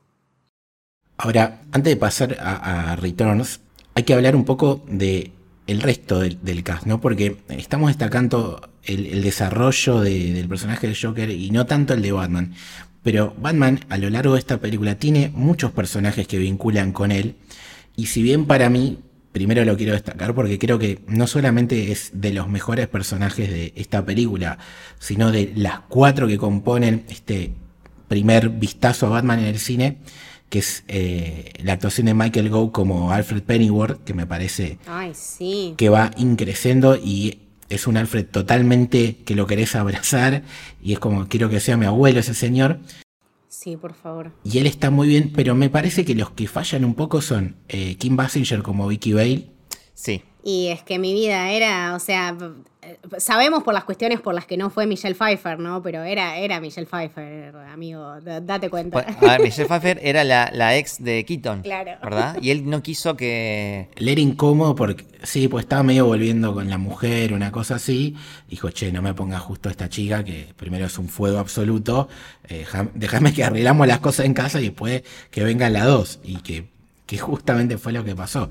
Ahora, antes de pasar a Returns, hay que hablar un poco de el resto del, cast, ¿no? Porque estamos destacando el, desarrollo del personaje del Joker y no tanto el de Batman. Pero Batman a lo largo de esta película tiene muchos personajes que vinculan con él. Y si bien para mí, primero lo quiero destacar porque creo que no solamente es de los mejores personajes de esta película, sino de las cuatro que componen este primer vistazo a Batman en el cine, que es eh, la actuación de Michael Gough como Alfred Pennyworth, que me parece que va increciendo y es un Alfred totalmente que lo querés abrazar y es como quiero que sea mi abuelo ese señor. Sí, por favor. Y él está muy bien, pero me parece que los que fallan un poco son eh, Kim Basinger como Vicky Bale. Sí. Y es que mi vida era, o sea, sabemos por las cuestiones por las que no fue Michelle Pfeiffer, ¿no? Pero era, era Michelle Pfeiffer, amigo, date cuenta. a ver, Michelle Pfeiffer era la, ex de Keaton, claro. ¿verdad? Y él no quiso que... Le era incómodo porque, sí, pues estaba medio volviendo con la mujer, una cosa así. Dijo, che, no me ponga justo esta chica, que primero es un fuego absoluto. Eh, déjame que arreglamos las cosas en casa y después que vengan las dos. Y que, que justamente fue lo que pasó.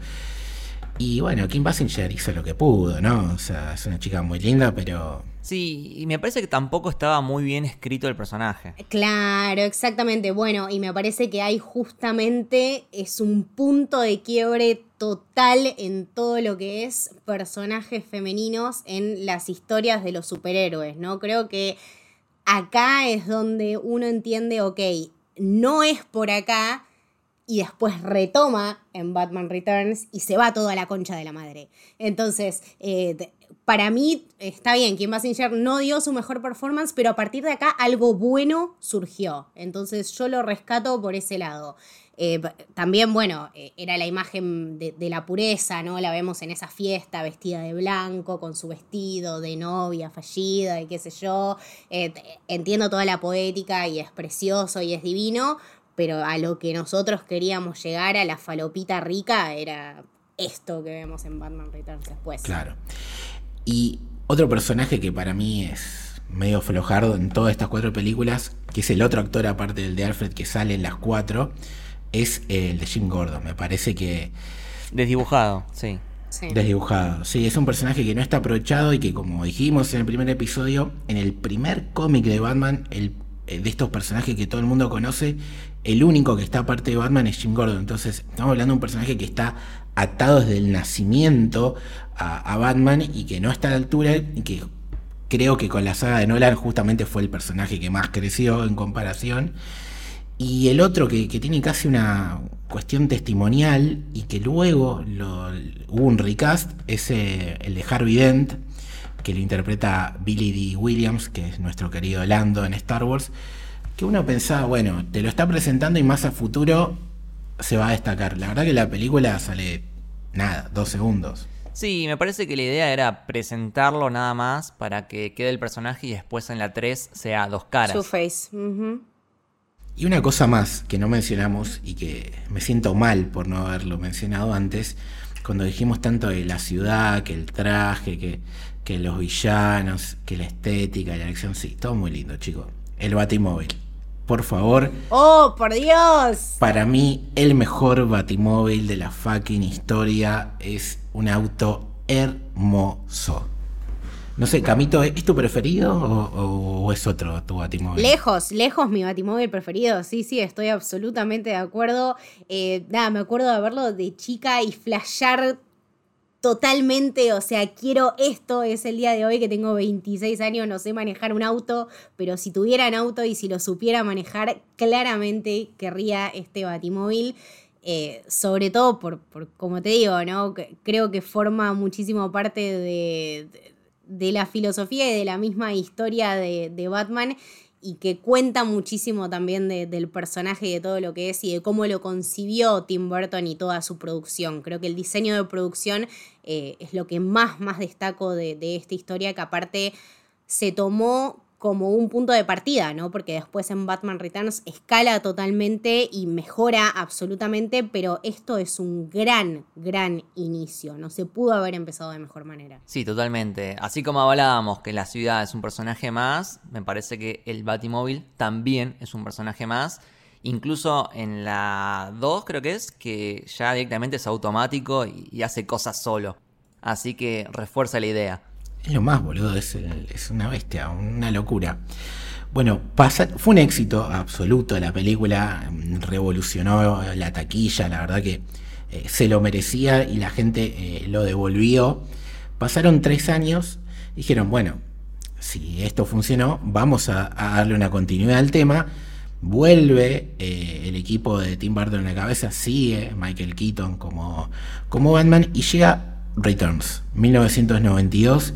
Y bueno, Kim Basinger hizo lo que pudo, ¿no? O sea, es una chica muy linda, pero... Sí, y me parece que tampoco estaba muy bien escrito el personaje. Claro, exactamente. Bueno, y me parece que hay justamente, es un punto de quiebre total en todo lo que es personajes femeninos en las historias de los superhéroes, ¿no? Creo que acá es donde uno entiende, ok, no es por acá, y después retoma en Batman Returns y se va toda la concha de la madre. Entonces, eh, para mí está bien, Kim Basinger no dio su mejor performance, pero a partir de acá algo bueno surgió. Entonces yo lo rescato por ese lado. Eh, también, bueno, eh, era la imagen de, la pureza, ¿no? La vemos en esa fiesta vestida de blanco, con su vestido de novia fallida y qué sé yo. entiendo toda la poética y es precioso y es divino, pero a lo que nosotros queríamos llegar, a la falopita rica, era esto que vemos en Batman Returns después. Claro. Y otro personaje que para mí es medio flojardo en todas estas cuatro películas, que es el otro actor aparte del de Alfred que sale en las cuatro, es el de Jim Gordon. Me parece que... Desdibujado, sí. Sí. Desdibujado. Sí, es un personaje que no está aprovechado y que, como dijimos en el primer episodio, en el primer cómic de Batman, el, de estos personajes que todo el mundo conoce, el único que está aparte de Batman es Jim Gordon. Entonces, estamos hablando de un personaje que está atado desde el nacimiento a, Batman y que no está a la altura y que creo que con la saga de Nolan justamente fue el personaje que más creció en comparación. Y el otro que, que tiene casi una cuestión testimonial y que luego hubo un recast es eh, el de Harvey Dent, que lo interpreta Billy D. Williams, que es nuestro querido Lando en Star Wars, que uno pensaba, bueno, te lo está presentando y más a futuro se va a destacar. La verdad que la película sale nada, dos segundos. Sí, me parece que la idea era presentarlo nada más para que quede el personaje y después en la 3 sea dos caras. Two Face. Y una cosa más que no mencionamos y que me siento mal por no haberlo mencionado antes, cuando dijimos tanto de la ciudad, que el traje, que, que los villanos, que la estética, la acción, sí, todo muy lindo, chicos. El Batimóvil. Por favor, ¡Oh, por Dios! para mí el mejor Batimóvil de la fucking historia es un auto hermoso. No sé, Camito, ¿es tu preferido o, es otro tu Batimóvil? Lejos, lejos mi batimóvil preferido. Sí, sí, estoy absolutamente de acuerdo. Eh, nada, me acuerdo de verlo de chica y flashear totalmente. O sea, quiero esto. Es el día de hoy que tengo 26 años, no sé manejar un auto, pero si tuviera un auto y si lo supiera manejar, claramente querría este batimóvil. Eh, sobre todo por, por, como te digo, ¿no? Creo que forma muchísimo parte de, de- de la filosofía y de la misma historia de, de Batman y que cuenta muchísimo también de- del personaje y de todo lo que es y de cómo lo concibió Tim Burton y toda su producción. Creo que el diseño de producción eh, es lo que más, más destaco de, de esta historia, que aparte se tomó como un punto de partida, ¿no? Porque después en Batman Returns escala totalmente y mejora absolutamente, pero esto es un gran, gran inicio. No se pudo haber empezado de mejor manera. Sí, totalmente. Así como hablábamos que la ciudad es un personaje más, me parece que el Batimóvil también es un personaje más. Incluso en la 2 creo que es, que ya directamente es automático y hace cosas solo. Así que refuerza la idea. Es lo más, boludo, es, es una bestia, una locura. Bueno, pasa- fue un éxito absoluto la película, mm, revolucionó la taquilla, la verdad que eh, se lo merecía y la gente eh, lo devolvió. Pasaron tres años, dijeron, bueno, si esto funcionó, vamos a, a darle una continuidad al tema. Vuelve eh, el equipo de Tim Burton en la cabeza, sigue Michael Keaton como, como Batman y llega Returns, 1992.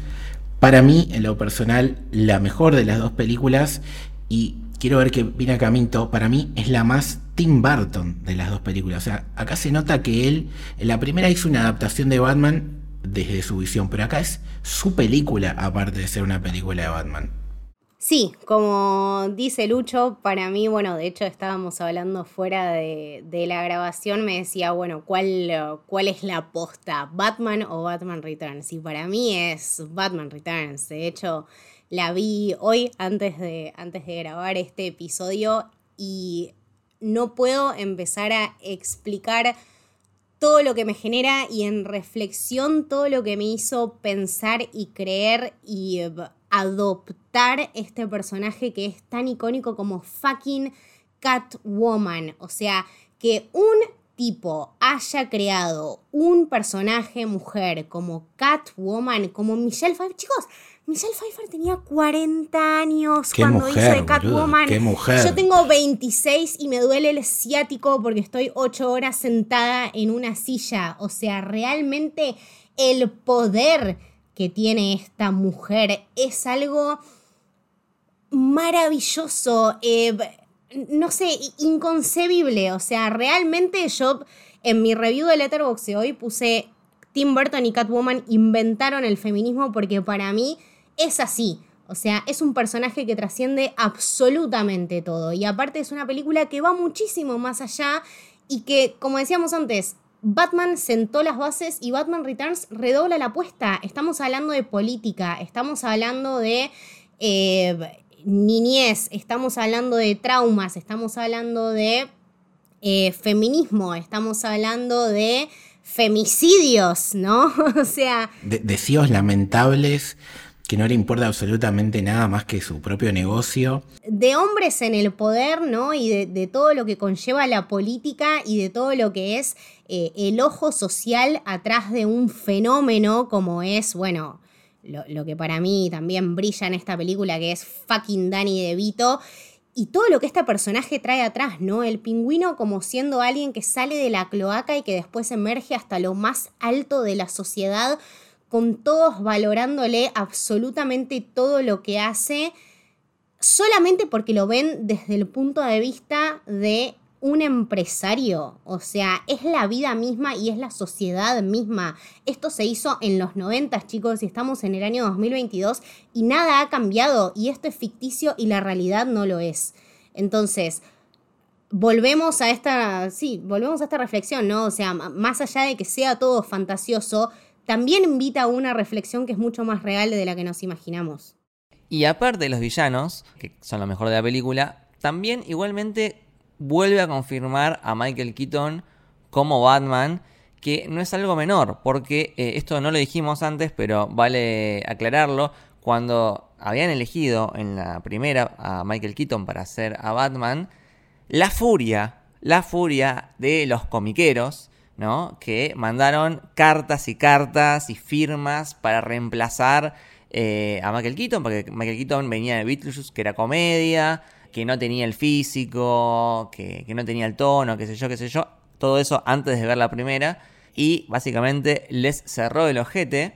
Para mí, en lo personal, la mejor de las dos películas y quiero ver que viene a Camito, para mí es la más Tim Burton de las dos películas. O sea, acá se nota que él, en la primera hizo una adaptación de Batman desde su visión, pero acá es su película, aparte de ser una película de Batman. Sí, como dice Lucho, para mí, bueno, de hecho estábamos hablando fuera de, la grabación, me decía, bueno, ¿cuál, ¿cuál es la posta? ¿Batman o Batman Returns? Y para mí es Batman Returns. De hecho, la vi hoy antes de, antes de grabar este episodio y no puedo empezar a explicar todo lo que me genera y en reflexión todo lo que me hizo pensar y creer y eh, adoptar este personaje que es tan icónico como fucking Catwoman. O sea, que un tipo haya creado un personaje mujer como Catwoman, como Michelle Pfeiffer. Chicos, Michelle Pfeiffer tenía 40 años Qué cuando mujer, hizo de Catwoman. qué mujer. Yo tengo 26 y me duele el ciático porque estoy 8 horas sentada en una silla. O sea, realmente el poder que tiene esta mujer es algo maravilloso. eh, no sé, inconcebible. O sea, realmente yo en mi review de Letterboxd hoy puse Tim Burton y Catwoman inventaron el feminismo porque para mí es así. O sea, es un personaje que trasciende absolutamente todo. Y aparte es una película que va muchísimo más allá y que, como decíamos antes, Batman sentó las bases y Batman Returns redobla la apuesta. Estamos hablando de política, estamos hablando de eh, niñez, estamos hablando de traumas, estamos hablando de eh, feminismo, estamos hablando de femicidios, ¿no? o sea, De- lamentables que no le importa absolutamente nada más que su propio negocio. de hombres en el poder, ¿no? Y de, todo lo que conlleva la política y de todo lo que es eh, el ojo social atrás de un fenómeno como es, bueno, lo, lo que para mí también brilla en esta película, que es fucking Danny DeVito. y todo lo que este personaje trae atrás, ¿no? El pingüino como siendo alguien que sale de la cloaca y que después emerge hasta lo más alto de la sociedad, con todos valorándole absolutamente todo lo que hace, solamente porque lo ven desde el punto de vista de un empresario, o sea, es la vida misma y es la sociedad misma. Esto se hizo en los 90, chicos, y estamos en el año 2022 y nada ha cambiado y esto es ficticio y la realidad no lo es. Entonces, volvemos a esta, sí, volvemos a esta reflexión, ¿no? O sea, más allá de que sea todo fantasioso, también invita a una reflexión que es mucho más real de la que nos imaginamos. Y aparte de los villanos, que son lo mejor de la película, también igualmente vuelve a confirmar a Michael Keaton como Batman, que no es algo menor, porque eh, esto no lo dijimos antes, pero vale aclararlo. Cuando habían elegido en la primera a Michael Keaton para ser a Batman, la furia, la furia de los comiqueros, ¿no? Que mandaron cartas y cartas y firmas para reemplazar eh, a Michael Keaton, porque Michael Keaton venía de Beetlejuice, que era comedia, que no tenía el físico, que, no tenía el tono, qué sé yo, qué sé yo. Todo eso antes de ver la primera. Y básicamente les cerró el ojete.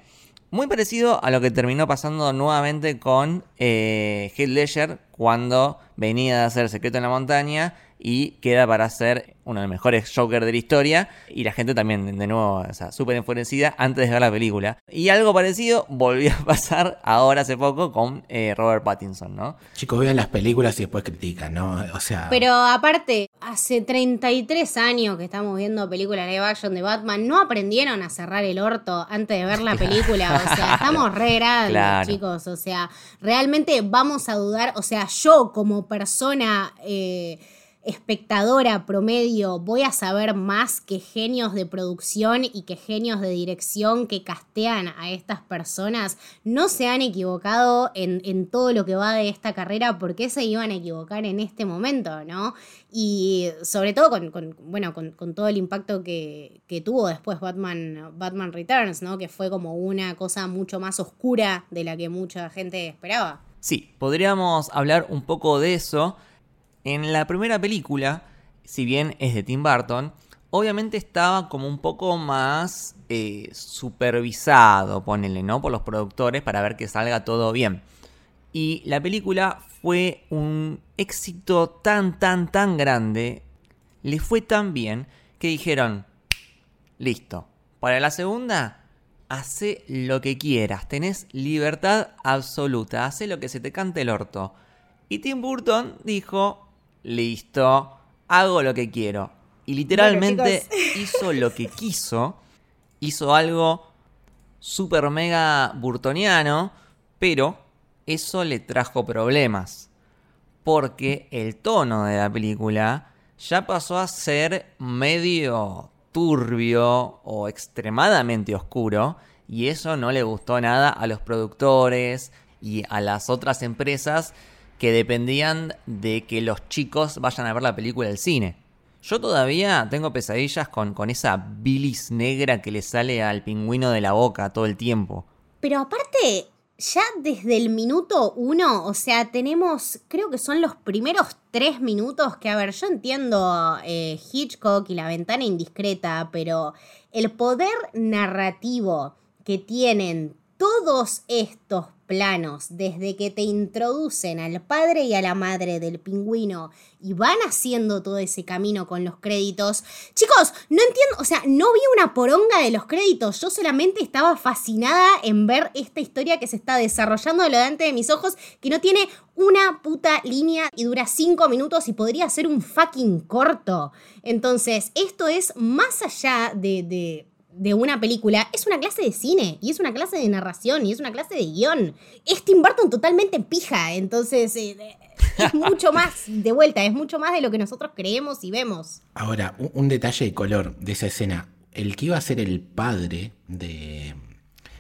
Muy parecido a lo que terminó pasando nuevamente con eh, Heath Ledger cuando venía de hacer Secreto en la Montaña y queda para ser uno de los mejores Joker de la historia. Y la gente también, de nuevo, o sea, súper enfurecida antes de ver la película. Y algo parecido volvió a pasar ahora hace poco con eh, Robert Pattinson, ¿no? Chicos, vean las películas y después critican, ¿no? O sea. Pero aparte, hace 33 años que estamos viendo películas live action de Batman, no aprendieron a cerrar el orto antes de ver la película. O sea, estamos re grandes, chicos. O sea, realmente vamos a dudar. O sea, yo como persona. Eh, espectadora promedio voy a saber más que genios de producción y que genios de dirección que castean a estas personas no se han equivocado en, todo lo que va de esta carrera, porque se iban a equivocar en este momento, no? Y sobre todo con, bueno, con, todo el impacto que, que, tuvo después Batman, Batman Returns, ¿no? Que fue como una cosa mucho más oscura de la que mucha gente esperaba. Sí, podríamos hablar un poco de eso. En la primera película, si bien es de Tim Burton, obviamente estaba como un poco más eh, supervisado, ponele, ¿no? Por los productores para ver que salga todo bien. Y la película fue un éxito tan, tan, tan grande, le fue tan bien, que dijeron, listo, para la segunda, hace lo que quieras, tenés libertad absoluta, hace lo que se te cante el orto. Y Tim Burton dijo, listo, hago lo que quiero. Y literalmente hizo lo que quiso, hizo algo super mega burtoniano, pero eso le trajo problemas. Porque el tono de la película ya pasó a ser medio turbio o extremadamente oscuro y eso no le gustó nada a los productores y a las otras empresas que dependían de que los chicos vayan a ver la película del cine. Yo todavía tengo pesadillas con, con esa bilis negra que le sale al pingüino de la boca todo el tiempo. Pero aparte, ya desde el minuto uno, o sea, tenemos, creo que son los primeros tres minutos que, a ver, yo entiendo eh, Hitchcock y la ventana indiscreta, pero el poder narrativo que tienen todos estos desde que te introducen al padre y a la madre del pingüino y van haciendo todo ese camino con los créditos. Chicos, no entiendo, o sea, no vi una poronga de los créditos, yo solamente estaba fascinada en ver esta historia que se está desarrollando delante de mis ojos, que no tiene una puta línea y dura cinco minutos y podría ser un fucking corto. Entonces, esto es más allá de de una película es una clase de cine y es una clase de narración y es una clase de guion. Es Tim Burton totalmente pija, entonces eh, es mucho más, de vuelta, es mucho más de lo que nosotros creemos y vemos. Ahora, un, detalle de color de esa escena. El que iba a ser el padre de,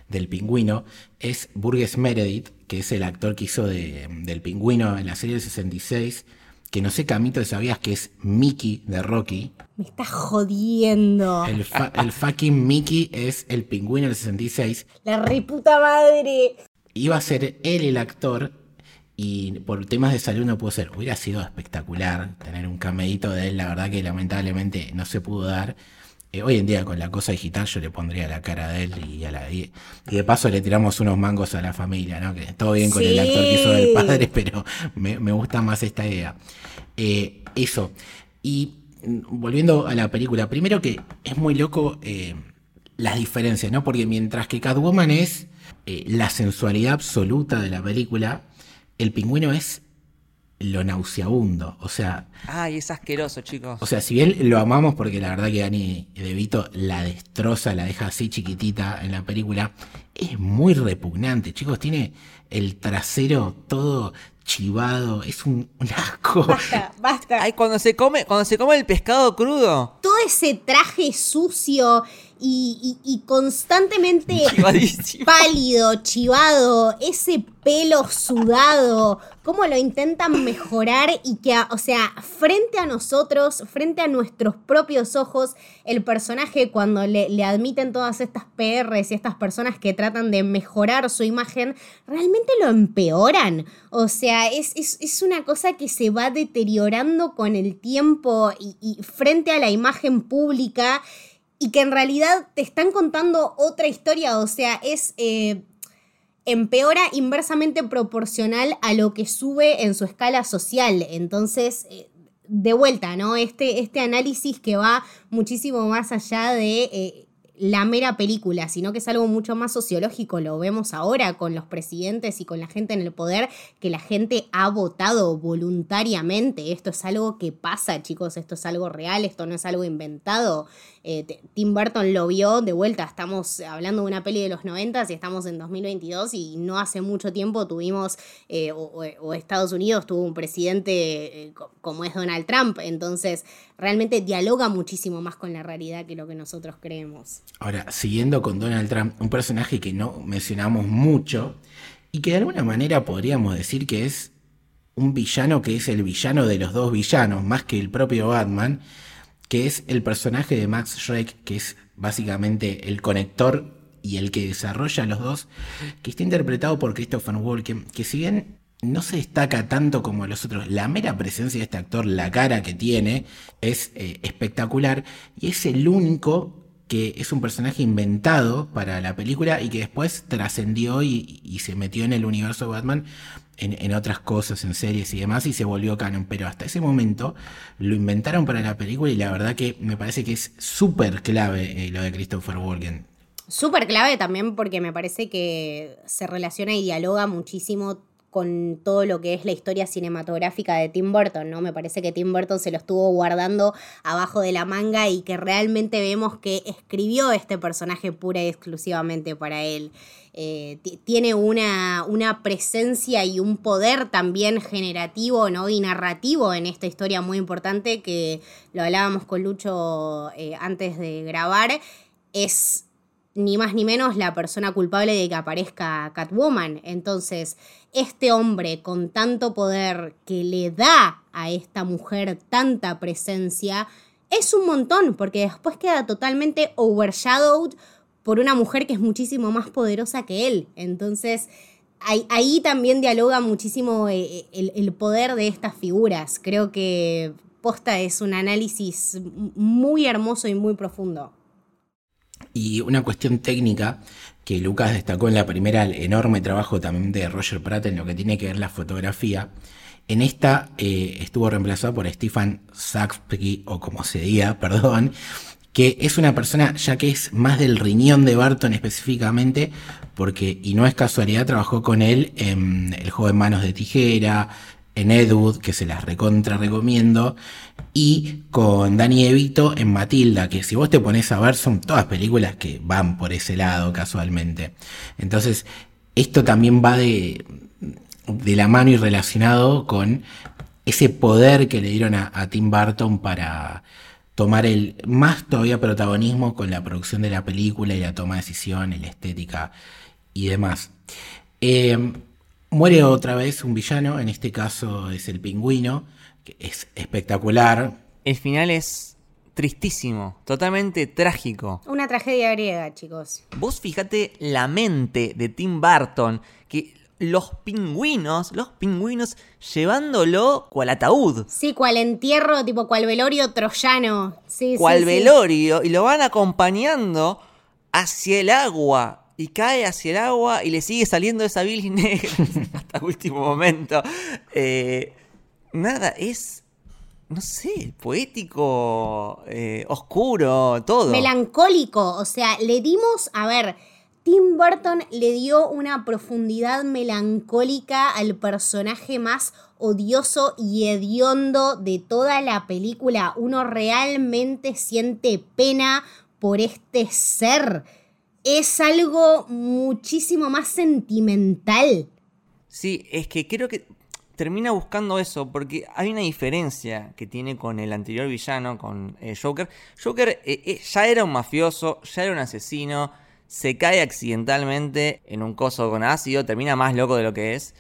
del pingüino es Burgess Meredith, que es el actor que hizo de, del pingüino en la serie del 66 que no sé, Camito, sabías que es Mickey de Rocky. Me está jodiendo. El, fucking Mickey es el pingüino del 66. La reputa madre. Iba a ser él el actor y por temas de salud no pudo ser. Hubiera sido espectacular tener un cameíto de él, la verdad que lamentablemente no se pudo dar. Eh, hoy en día con la cosa digital yo le pondría la cara de él y, a la, y, de paso le tiramos unos mangos a la familia, ¿no? Que todo bien con el actor que hizo del padre, pero me, gusta más esta idea. Eh, eso. Y mm, volviendo a la película, primero que es muy loco eh, las diferencias, ¿no? Porque mientras que Catwoman es la sensualidad absoluta de la película, el pingüino es lo nauseabundo. O sea. Ay, es asqueroso, chicos. O sea, si bien lo amamos porque la verdad que Dani DeVito la destroza, la deja así chiquitita en la película, es muy repugnante, chicos. Tiene el trasero todo chivado, es un, asco. Basta, basta. Ay, cuando se come, cuando se come el pescado crudo. Todo ese traje sucio y, constantemente pálido, chivado, ese pelo sudado, cómo lo intentan mejorar y que, o sea, frente a nosotros, frente a nuestros propios ojos, el personaje cuando le, admiten todas estas PRs y estas personas que tratan de mejorar su imagen, realmente lo empeoran. O sea, es, es, una cosa que se va deteriorando con el tiempo y, y frente a la imagen pública y que en realidad te están contando otra historia, o sea, es... Eh, empeora inversamente proporcional a lo que sube en su escala social. Entonces, eh, de vuelta, ¿no? Este, este análisis que va muchísimo más allá de eh, la mera película, sino que es algo mucho más sociológico. Lo vemos ahora con los presidentes y con la gente en el poder, que la gente ha votado voluntariamente. Esto es algo que pasa, chicos, esto es algo real, esto no es algo inventado. Eh, Tim Burton lo vio de vuelta, estamos hablando de una peli de los 90 y estamos en 2022 y no hace mucho tiempo tuvimos, eh, o, Estados Unidos tuvo un presidente eh, como es Donald Trump, entonces realmente dialoga muchísimo más con la realidad que lo que nosotros creemos. Ahora, siguiendo con Donald Trump, un personaje que no mencionamos mucho y que de alguna manera podríamos decir que es un villano que es el villano de los dos villanos, más que el propio Batman, que es el personaje de Max Schreck, que es básicamente el conector y el que desarrolla los dos, que está interpretado por Christopher Walken, que si bien no se destaca tanto como los otros, la mera presencia de este actor, la cara que tiene, es eh, espectacular y es el único que es un personaje inventado para la película y que después trascendió y, se metió en el universo de Batman en, otras cosas, en series y demás, y se volvió canon. Pero hasta ese momento lo inventaron para la película y la verdad que me parece que es súper clave eh, lo de Christopher Walken. Súper clave también porque me parece que se relaciona y dialoga muchísimo con todo lo que es la historia cinematográfica de Tim Burton, ¿no? Me parece que Tim Burton se lo estuvo guardando abajo de la manga y que realmente vemos que escribió este personaje pura y exclusivamente para él. Eh, tiene una, una, presencia y un poder también generativo ¿no? y narrativo en esta historia muy importante que lo hablábamos con Lucho eh, antes de grabar. Es ni más ni menos la persona culpable de que aparezca Catwoman. Entonces, este hombre con tanto poder que le da a esta mujer tanta presencia, es un montón, porque después queda totalmente overshadowed por una mujer que es muchísimo más poderosa que él. Entonces, ahí, también dialoga muchísimo eh, el, el poder de estas figuras. Creo que Posta es un análisis muy hermoso y muy profundo. Y una cuestión técnica que Lucas destacó en la primera, el enorme trabajo también de Roger Pratt en lo que tiene que ver la fotografía. En esta eh, estuvo reemplazado por Stefan Saksky, o como se diga, perdón, que es una persona ya que es más del riñón de Barton específicamente, porque, y no es casualidad, trabajó con él en El juego manos de tijera, en Edwood, que se las recontra recomiendo, y con Danny Evito en Matilda, que si vos te pones a ver son todas películas que van por ese lado casualmente. Entonces, esto también va de, de la mano y relacionado con ese poder que le dieron a, Tim Burton para tomar el más todavía protagonismo con la producción de la película y la toma de decisión, la estética y demás. Eh, Muere otra vez un villano, en este caso es el pingüino, que es espectacular. El final es tristísimo, totalmente trágico. Una tragedia griega, chicos. Vos fíjate la mente de Tim Burton, que los pingüinos, los pingüinos llevándolo cual ataúd. Sí, cual entierro, tipo cual velorio troyano. Sí, cual sí, sí. velorio y lo van acompañando hacia el agua. Y cae hacia el agua y le sigue saliendo esa bilis negra hasta el último momento. Eh, nada, es, no sé, poético, eh, oscuro, todo. Melancólico, o sea, le dimos, a ver, Tim Burton le dio una profundidad melancólica al personaje más odioso y hediondo de toda la película. Uno realmente siente pena por este ser. Es algo muchísimo más sentimental. Sí, es que creo que termina buscando eso, porque hay una diferencia que tiene con el anterior villano, con eh, Joker. Joker eh, eh, ya era un mafioso, ya era un asesino, se cae accidentalmente en un coso con ácido, termina más loco de lo que es.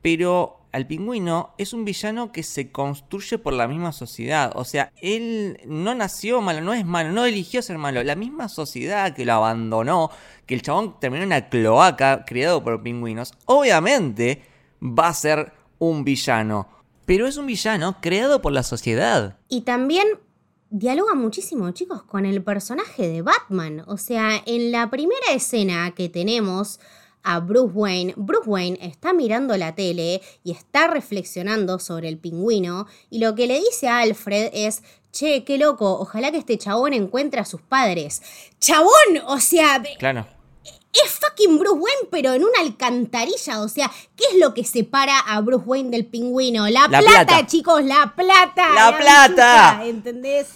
Pero al pingüino es un villano que se construye por la misma sociedad. O sea, él no nació malo, no es malo, no eligió ser malo. La misma sociedad que lo abandonó, que el chabón terminó en una cloaca criado por pingüinos, obviamente va a ser un villano. Pero es un villano creado por la sociedad. Y también dialoga muchísimo, chicos, con el personaje de Batman. O sea, en la primera escena que tenemos a Bruce Wayne, Bruce Wayne está mirando la tele y está reflexionando sobre el pingüino y lo que le dice a Alfred es, che, qué loco, ojalá que este chabón encuentre a sus padres. Chabón, o sea, Claro. Es fucking Bruce Wayne, pero en una alcantarilla. O sea, ¿qué es lo que separa a Bruce Wayne del pingüino? La, La plata, plata. chicos, la plata. La plata. ¿Entendés?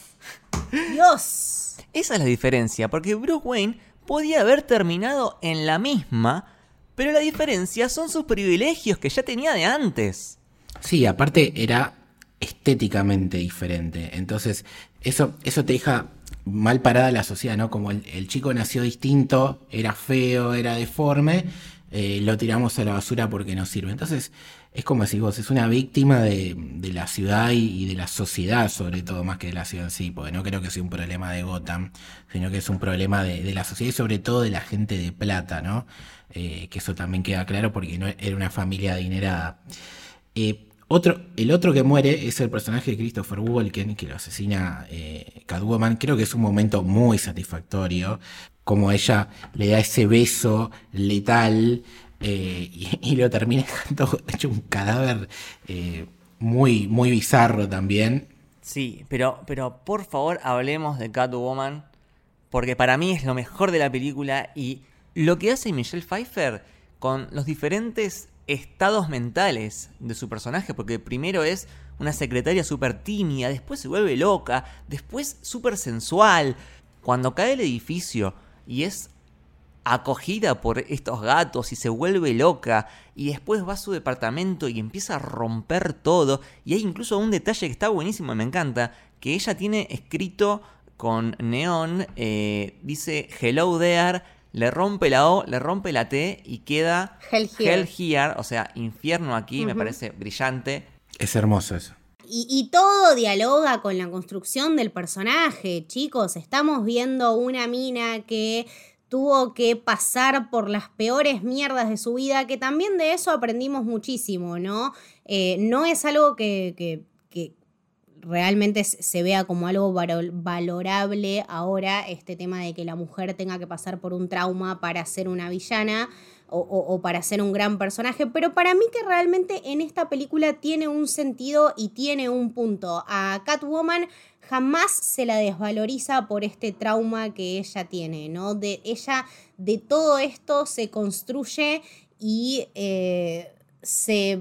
Dios. Esa es la diferencia, porque Bruce Wayne podía haber terminado en la misma, pero la diferencia son sus privilegios que ya tenía de antes. Sí, aparte era estéticamente diferente. Entonces, eso, eso te deja mal parada la sociedad, ¿no? Como el, chico nació distinto, era feo, era deforme, eh, lo tiramos a la basura porque no sirve. Entonces, es como decís vos, es una víctima de, la ciudad y, de la sociedad, sobre todo, más que de la ciudad en sí, porque no creo que sea un problema de Gotham, sino que es un problema de, de la sociedad y sobre todo de la gente de plata, ¿no? Eh, que eso también queda claro porque no era una familia adinerada. Eh, otro, el otro que muere es el personaje de Christopher Walken, que lo asesina eh, Catwoman. Creo que es un momento muy satisfactorio, como ella le da ese beso letal eh, y, lo termina dejando hecho un cadáver eh, muy, muy bizarro también. Sí, pero, pero por favor hablemos de Catwoman, porque para mí es lo mejor de la película y lo que hace Michelle Pfeiffer con los diferentes estados mentales de su personaje, porque primero es una secretaria súper tímida, después se vuelve loca, después súper sensual. Cuando cae el edificio y es acogida por estos gatos y se vuelve loca y después va a su departamento y empieza a romper todo y hay incluso un detalle que está buenísimo me encanta que ella tiene escrito con neón eh, dice hello there le rompe la O, le rompe la T y queda Hell here. here, o sea, infierno aquí, me parece brillante. Es hermoso eso. Y, y todo dialoga con la construcción del personaje, chicos. Estamos viendo una mina que tuvo que pasar por las peores mierdas de su vida, que también de eso aprendimos muchísimo, ¿no? Eh, no es algo que realmente se vea como algo valorable ahora, este tema de que la mujer tenga que pasar por un trauma para ser una villana o, o- o para ser un gran personaje, pero para mí que realmente en esta película tiene un sentido y tiene un punto. A Catwoman jamás se la desvaloriza por este trauma que ella tiene, ¿no? De ella, de todo esto se construye y eh, se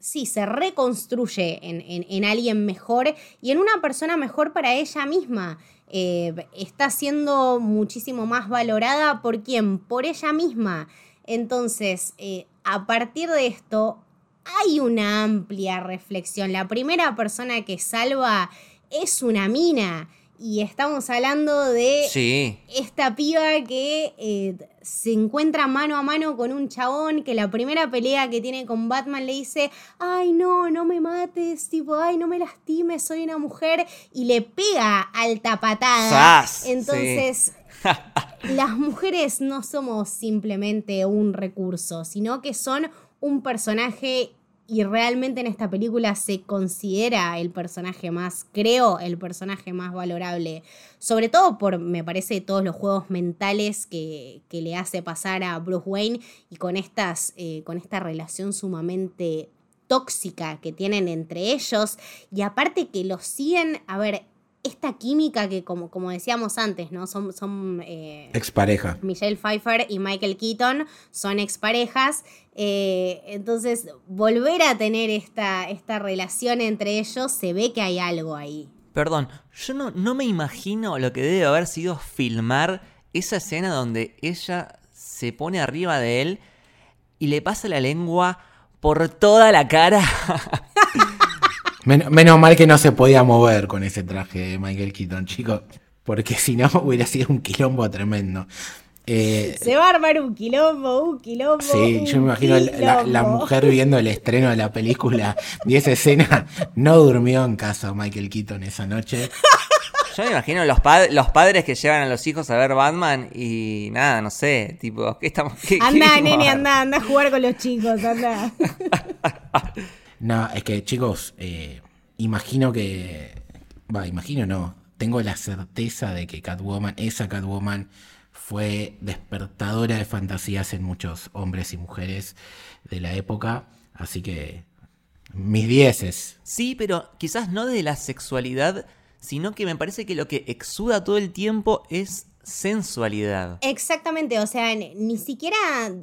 sí, se reconstruye en, en- en alguien mejor y en una persona mejor para ella misma. Eh, está siendo muchísimo más valorada por quién? Por ella misma. Entonces, eh, a partir de esto, hay una amplia reflexión. La primera persona que salva es una mina. Y estamos hablando de Sí, esta piba que eh, se encuentra mano a mano con un chabón que la primera pelea que tiene con Batman le dice, ay no, no me mates, tipo, ay no me lastimes, soy una mujer, y le pega alta patada. Entonces, las mujeres no somos simplemente un recurso, sino que son un personaje y realmente en esta película se considera el personaje más, creo, el personaje más valorable. Sobre todo por, me parece, todos los juegos mentales que, que le hace pasar a Bruce Wayne y con, estas, eh, con esta relación sumamente tóxica que tienen entre ellos. Y aparte que los siguen, a ver, esta química que, como, como decíamos antes, ¿no? Son, son eh, Expareja. Michelle Pfeiffer y Michael Keaton son exparejas. Eh, entonces, volver a tener esta, esta relación entre ellos, se ve que hay algo ahí. Perdón, yo no, no me imagino lo que debe haber sido filmar esa escena donde ella se pone arriba de él y le pasa la lengua por toda la cara. Men- menos mal que no se podía mover con ese traje de Michael Keaton, chicos. Porque si no, hubiera sido un quilombo tremendo. Eh, Se va a armar un quilombo, un quilombo. Sí, un yo me imagino la, mujer viendo el estreno de la película y esa escena. No durmió en casa Michael Keaton esa noche. Yo me imagino los, pad- los padres que llevan a los hijos a ver Batman y nada, no sé, tipo, ¿qué estamos? qué- qué Anda, a nene, anda, anda a jugar con los chicos, anda. No, es que chicos, eh, imagino que... Va, imagino no. Tengo la certeza de que Catwoman, esa Catwoman, fue despertadora de fantasías en muchos hombres y mujeres de la época. Así que mis dieces. Sí, pero quizás no de la sexualidad, sino que me parece que lo que exuda todo el tiempo es sensualidad. Exactamente, o sea, ni siquiera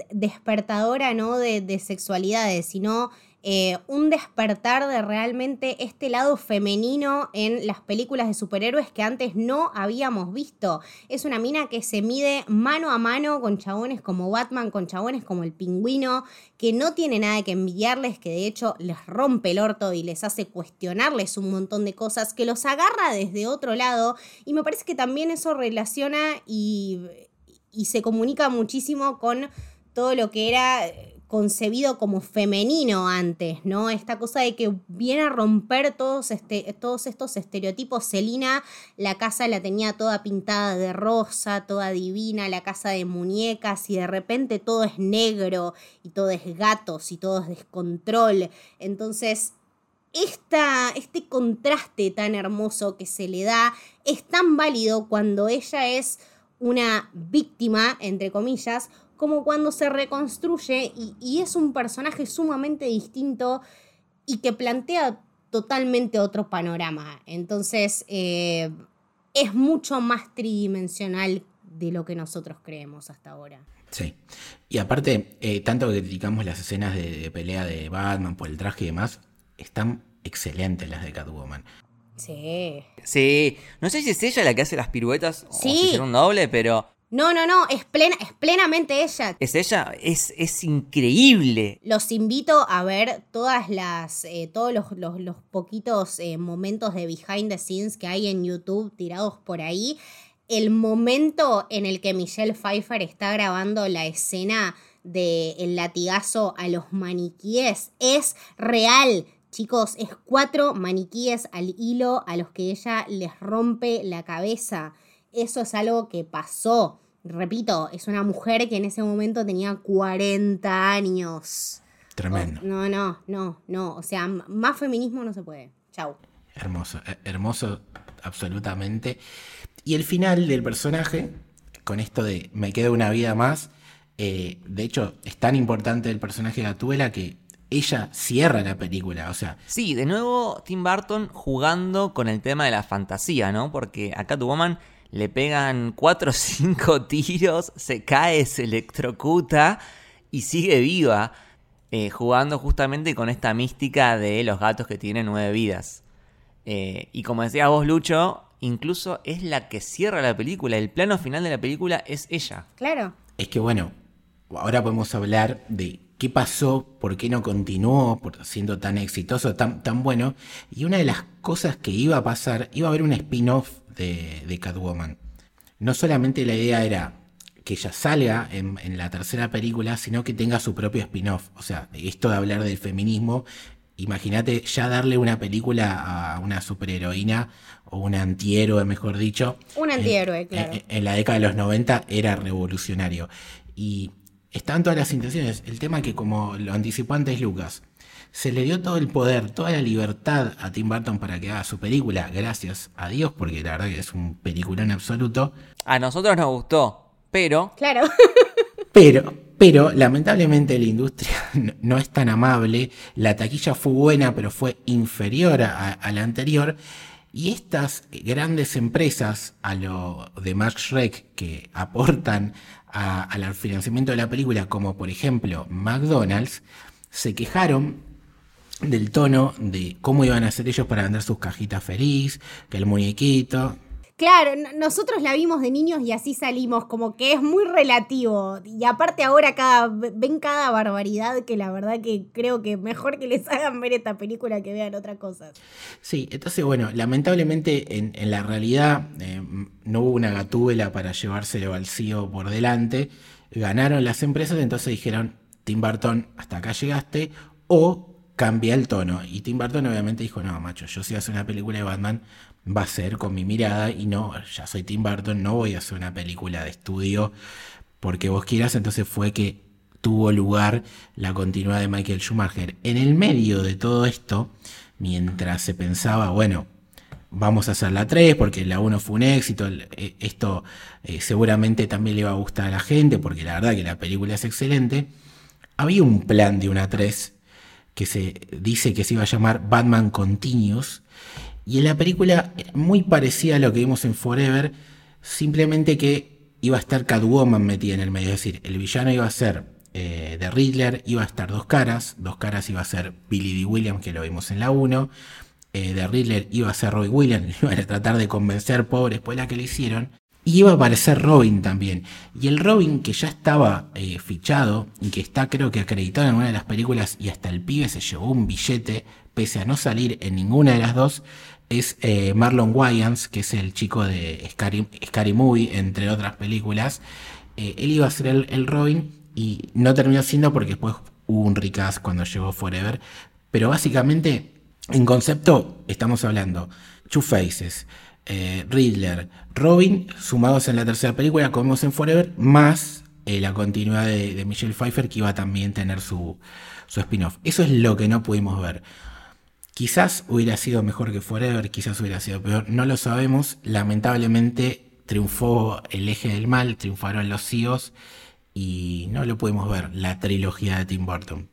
despertadora, ¿no? De, de sexualidades, sino eh, un despertar de realmente este lado femenino en las películas de superhéroes que antes no habíamos visto. Es una mina que se mide mano a mano con chabones como Batman, con chabones como el pingüino, que no tiene nada que envidiarles, que de hecho les rompe el orto y les hace cuestionarles un montón de cosas, que los agarra desde otro lado y me parece que también eso relaciona y, y se comunica muchísimo con todo lo que era concebido como femenino antes, ¿no? Esta cosa de que viene a romper todos, este, todos estos estereotipos. Celina, la casa la tenía toda pintada de rosa, toda divina, la casa de muñecas, y de repente todo es negro, y todo es gatos, y todo es descontrol. Entonces, esta, este contraste tan hermoso que se le da es tan válido cuando ella es una víctima, entre comillas, como cuando se reconstruye y, y es un personaje sumamente distinto y que plantea totalmente otro panorama. Entonces, eh, es mucho más tridimensional de lo que nosotros creemos hasta ahora. Sí. Y aparte, eh, tanto que criticamos las escenas de, de pelea de Batman por el traje y demás, están excelentes las de Catwoman. Sí. Sí, no sé si es ella la que hace las piruetas o Sí. si será un doble, pero No, no, no, es, plena, es plenamente ella. es ella, es, es increíble. Los invito a ver todas las, eh, todos los, los- los poquitos eh, momentos de behind the scenes que hay en YouTube tirados por ahí. El momento en el que Michelle Pfeiffer está grabando la escena del latigazo a los maniquíes es real. Chicos, es cuatro maniquíes al hilo a los que ella les rompe la cabeza. Eso es algo que pasó. Repito, es una mujer que en ese momento tenía 40 años. Tremendo. No, no, no, no. O sea, más feminismo no se puede. Chau. Hermoso, eh, hermoso, absolutamente. Y el final del personaje, con esto de me queda una vida más, eh, de hecho, es tan importante el personaje de Atuela que ella cierra la película. O sea, Sí, de nuevo Tim Burton jugando con el tema de la fantasía, ¿no? Porque a Catwoman le pegan 4 o 5 tiros, se cae, se electrocuta y sigue viva, eh, jugando justamente con esta mística de los gatos que tienen nueve vidas. Eh, y como decías vos, Lucho, incluso es la que cierra la película, el plano final de la película es ella. Claro. es que bueno, ahora podemos hablar de qué pasó, por qué no continuó por siendo tan exitoso, tan, tan bueno. Y una de las cosas que iba a pasar, iba a haber un spin-off de, de Catwoman. No solamente la idea era que ella salga en, en la tercera película, sino que tenga su propio spin-off. O sea, esto de hablar del feminismo imagínate ya darle una película a una superheroína o un antihéroe, mejor dicho. Un antihéroe, claro. En, en la década de los 90 era revolucionario. Y estaban todas las intenciones. El tema que, como lo anticipó antes Lucas, se le dio todo el poder, toda la libertad a Tim Burton para que haga su película, gracias a Dios, porque la verdad que es un peliculón absoluto. A nosotros nos gustó, pero Claro. Pero, pero lamentablemente la industria no, no es tan amable. La taquilla fue buena, pero fue inferior a, a la anterior. Y estas grandes empresas, a lo de Max Schreck, que aportan al financiamiento de la película, como por ejemplo McDonald's, se quejaron del tono de cómo iban a hacer ellos para vender sus cajitas feliz, que el muñequito. Claro, nosotros la vimos de niños y así salimos, como que es muy relativo. Y aparte ahora cada, ven cada barbaridad que la verdad que creo que mejor que les hagan ver esta película que vean otras cosas. Sí, entonces bueno, lamentablemente en, en la realidad eh, no hubo una gatúbela para llevárselo al CEO por delante. Ganaron las empresas, entonces dijeron, Tim Burton, hasta acá llegaste, o cambia el tono. Y Tim Burton obviamente dijo, no, macho, yo si hago una película de Batman, va a ser con mi mirada y no, ya soy Tim Burton, no voy a hacer una película de estudio porque vos quieras. Entonces fue que tuvo lugar la continuidad de Michael Schumacher. En el medio de todo esto, mientras se pensaba, bueno, vamos a hacer la 3 porque la 1 fue un éxito, eh, esto eh, seguramente también le va a gustar a la gente porque la verdad que la película es excelente, había un plan de una 3 que se dice que se iba a llamar Batman Continuous y en la película muy parecida a lo que vimos en Forever, simplemente que iba a estar Catwoman metida en el medio, es decir, el villano iba a ser eh, de Riddler, iba a estar dos caras, dos caras iba a ser Billy D. Williams, que lo vimos en la 1, eh, de Riddler iba a ser Roy Williams, iban a tratar de convencer pobres por la que le hicieron, y iba a aparecer Robin también. Y el Robin que ya estaba eh, fichado y que está creo que acreditado en una de las películas y hasta el pibe se llevó un billete pese a no salir en ninguna de las dos, es eh, Marlon Wayans, que es el chico de Scary, Scary Movie, entre otras películas. Eh, él iba a ser el, el Robin y no terminó siendo porque después hubo un recast cuando llegó Forever. Pero básicamente, en concepto, estamos hablando Two Faces, eh, Riddler, Robin, sumados en la tercera película, como vimos en Forever, más la continuidad de, Michelle Pfeiffer, que iba a tener su, su spin-off. Eso es lo que no pudimos ver. Quizás hubiera sido mejor que Forever, quizás hubiera sido peor, no lo sabemos. Lamentablemente triunfó el eje del mal, triunfaron los CEOs y no lo pudimos ver, la trilogía de Tim Burton.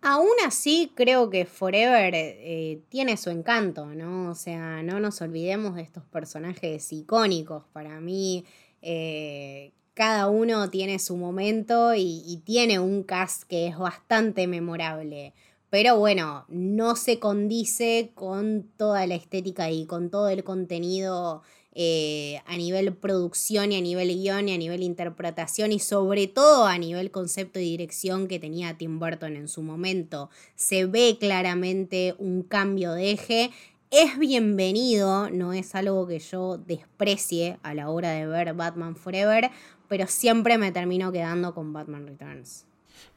Aún así, creo que Forever eh, tiene su encanto, ¿no? O sea, no nos olvidemos de estos personajes icónicos. Para mí, eh, cada uno tiene su momento y, y tiene un cast que es bastante memorable. Pero bueno, no se condice con toda la estética y con todo el contenido eh, a nivel producción y a nivel guion y a nivel interpretación y sobre todo a nivel concepto y dirección que tenía Tim Burton en su momento. Se ve claramente un cambio de eje. Es bienvenido, no es algo que yo desprecie a la hora de ver Batman Forever, pero siempre me termino quedando con Batman Returns.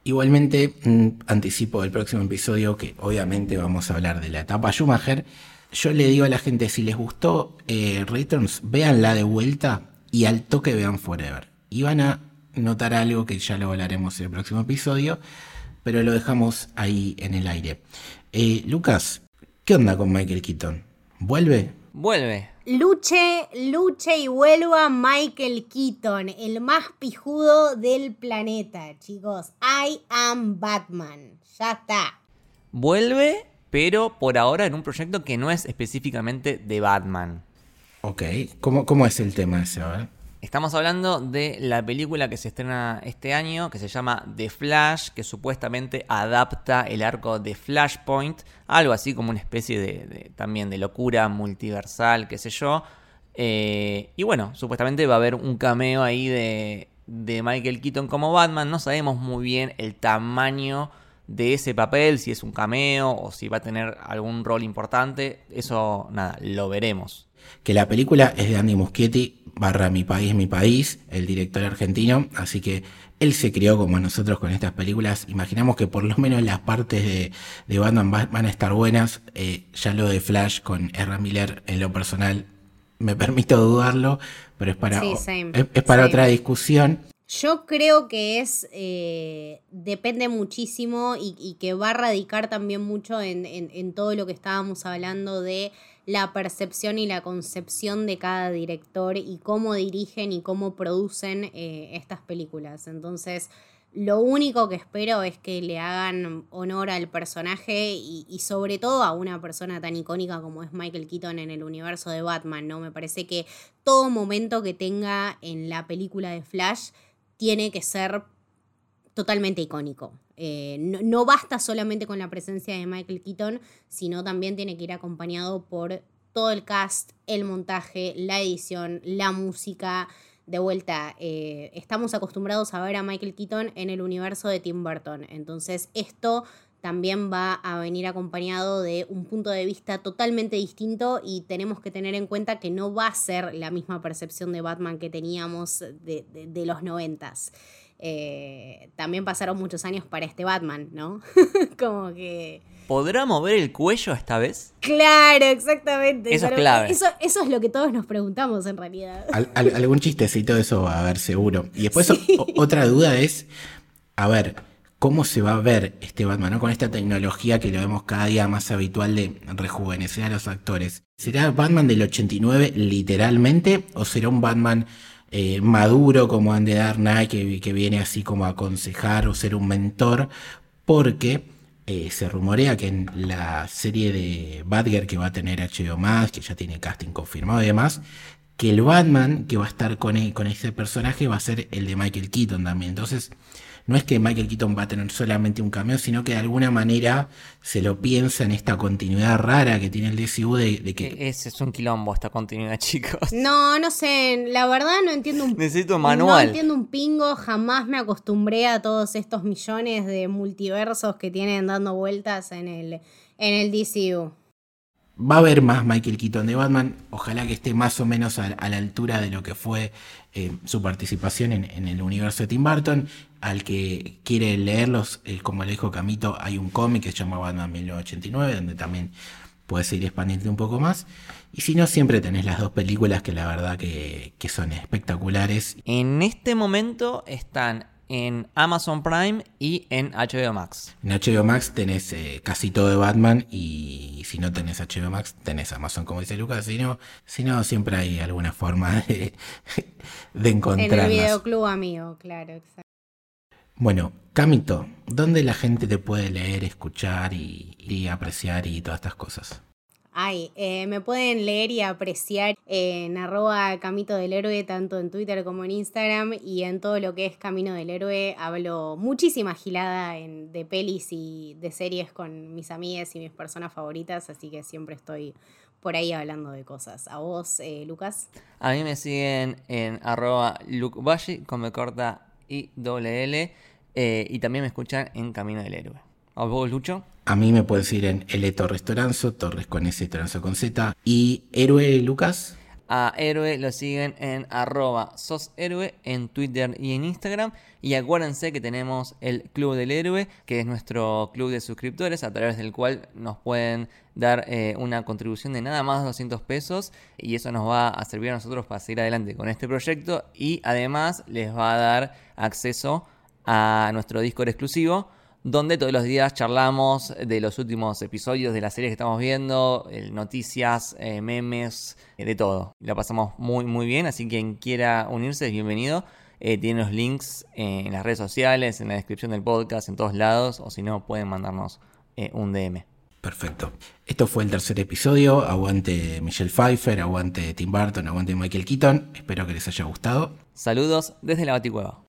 Igualmente, mm, anticipo del próximo episodio que obviamente vamos a hablar de la etapa Schumacher. Yo le digo a la gente, si les gustó eh, Returns, véanla de vuelta y al toque vean Forever. Y van a notar algo que ya lo hablaremos en el próximo episodio, pero lo dejamos ahí en el aire. Eh, Lucas, ¿qué onda con Michael Keaton? ¿Vuelve? Vuelve. Luche, luche y vuelva Michael Keaton, el más pijudo del planeta, chicos. I am Batman. Ya está. Vuelve, pero por ahora en un proyecto que no es específicamente de Batman. Ok, ¿cómo, cómo es el tema ese? A ver. Estamos hablando de la película que se estrena este año, que se llama The Flash, que supuestamente adapta el arco de Flashpoint, algo así como una especie de, también de locura multiversal, qué sé yo. Eh, y bueno, supuestamente va a haber un cameo ahí de, de Michael Keaton como Batman. No sabemos muy bien el tamaño de ese papel, si es un cameo o si va a tener algún rol importante. Eso, nada, lo veremos. que la película es de Andy Muschietti, barra Mi País, Mi País, el director argentino, así que él se crió como nosotros con estas películas. Imaginamos que por lo menos las partes de, de Batman va- van a estar buenas. Eh, ya lo de Flash con R. Miller en lo personal me permito dudarlo, pero es para, Sí, same, es, es para same. otra discusión. Yo creo que es, eh, depende muchísimo y, que va a radicar también mucho en, en- todo lo que estábamos hablando de la percepción y la concepción de cada director y cómo dirigen y cómo producen eh, estas películas. Entonces, lo único que espero es que le hagan honor al personaje y sobre todo a una persona tan icónica como es Michael Keaton en el universo de Batman, ¿no? Me parece que todo momento que tenga en la película de Flash tiene que ser totalmente icónico. Eh, no, no basta solamente con la presencia de Michael Keaton, sino también tiene que ir acompañado por todo el cast, el montaje, la edición, la música. De vuelta, eh, estamos acostumbrados a ver a Michael Keaton en el universo de Tim Burton. Entonces, esto también va a venir acompañado de un punto de vista totalmente distinto y tenemos que tener en cuenta que no va a ser la misma percepción de Batman que teníamos de, de- de los noventas. Eh, también pasaron muchos años para este Batman, ¿no? Como que... ¿Podrá mover el cuello esta vez? Claro, exactamente. Eso es clave. Eso, eso es lo que todos nos preguntamos en realidad. Al- al- algún chistecito de eso va a haber seguro. Y después o- otra duda es, a ver, ¿cómo se va a ver este Batman ¿no? con esta tecnología que lo vemos cada día más habitual de rejuvenecer a los actores? ¿Será Batman del 89 literalmente o será un Batman eh, maduro como Andy Dark Knight que, que viene así como a aconsejar o ser un mentor? Porque eh, se rumorea que en la serie de Batgirl que va a tener HBO Max, que ya tiene casting confirmado y demás, que el Batman que va a estar con, e- con ese personaje va a ser el de Michael Keaton también. Entonces, no es que Michael Keaton va a tener solamente un cameo, sino que de alguna manera se lo piensa en esta continuidad rara que tiene el DCU de, de que E- Ese es un quilombo esta continuidad, chicos. No, no sé, la verdad no entiendo un Necesito No manual. entiendo un pingo, jamás me acostumbré a todos estos millones de multiversos que tienen dando vueltas en el, en el DCU. va a haber más Michael Keaton de Batman. Ojalá que esté más o menos a, a la altura de lo que fue eh, su participación en, el universo de Tim Burton. Al que quiere leerlos, eh, como le dijo Camito, hay un cómic que se llama Batman 1989, donde también puedes ir expandiendo un poco más. Y si no, siempre tenés las dos películas que la verdad que son espectaculares. En este momento están en Amazon Prime y en HBO Max. En HBO Max tenés eh, casi todo de Batman y si no tenés HBO Max tenés Amazon, como dice Lucas. Si no, si no siempre hay alguna forma de, de En el encontrarlas. videoclub amigo, claro, exacto. Bueno, Camito, ¿dónde la gente te puede leer, escuchar y, y apreciar y todas estas cosas? Ay, eh, me pueden leer y apreciar en arroba Camito del Héroe, tanto en Twitter como en Instagram, y en todo lo que es Camino del Héroe hablo muchísima gilada en, de pelis y de series con mis amigas y mis personas favoritas, así que siempre estoy por ahí hablando de cosas. ¿A vos, eh, Lucas? A mí me siguen en arroba lukebashi con me corta y doble L. eh, y también me escuchan en Camino del Héroe. ¿A vos, Lucho? A mí me pueden seguir en L Torres Toranzo, Torres con S, Toranzo con Z. Y Héroe Lucas, A Héroe lo siguen en arroba soshéroe en Twitter y en Instagram. Y acuérdense que tenemos el Club del Héroe, que es nuestro club de suscriptores, a través del cual nos pueden dar eh, una contribución de nada más 200 pesos. Y eso nos va a servir a nosotros para seguir adelante con este proyecto. Y además les va a dar acceso a nuestro Discord exclusivo donde todos los días charlamos de los últimos episodios de la serie que estamos viendo, eh, noticias, eh, memes, eh, de todo. La pasamos muy muy bien, así que quien quiera unirse es bienvenido. Eh, tiene los links en las redes sociales, en la descripción del podcast, en todos lados, o si no, pueden mandarnos un DM. Perfecto. Esto fue el tercer episodio. Aguante Michelle Pfeiffer, aguante Tim Burton, aguante Michael Keaton. Espero que les haya gustado. Saludos desde la Baticueva.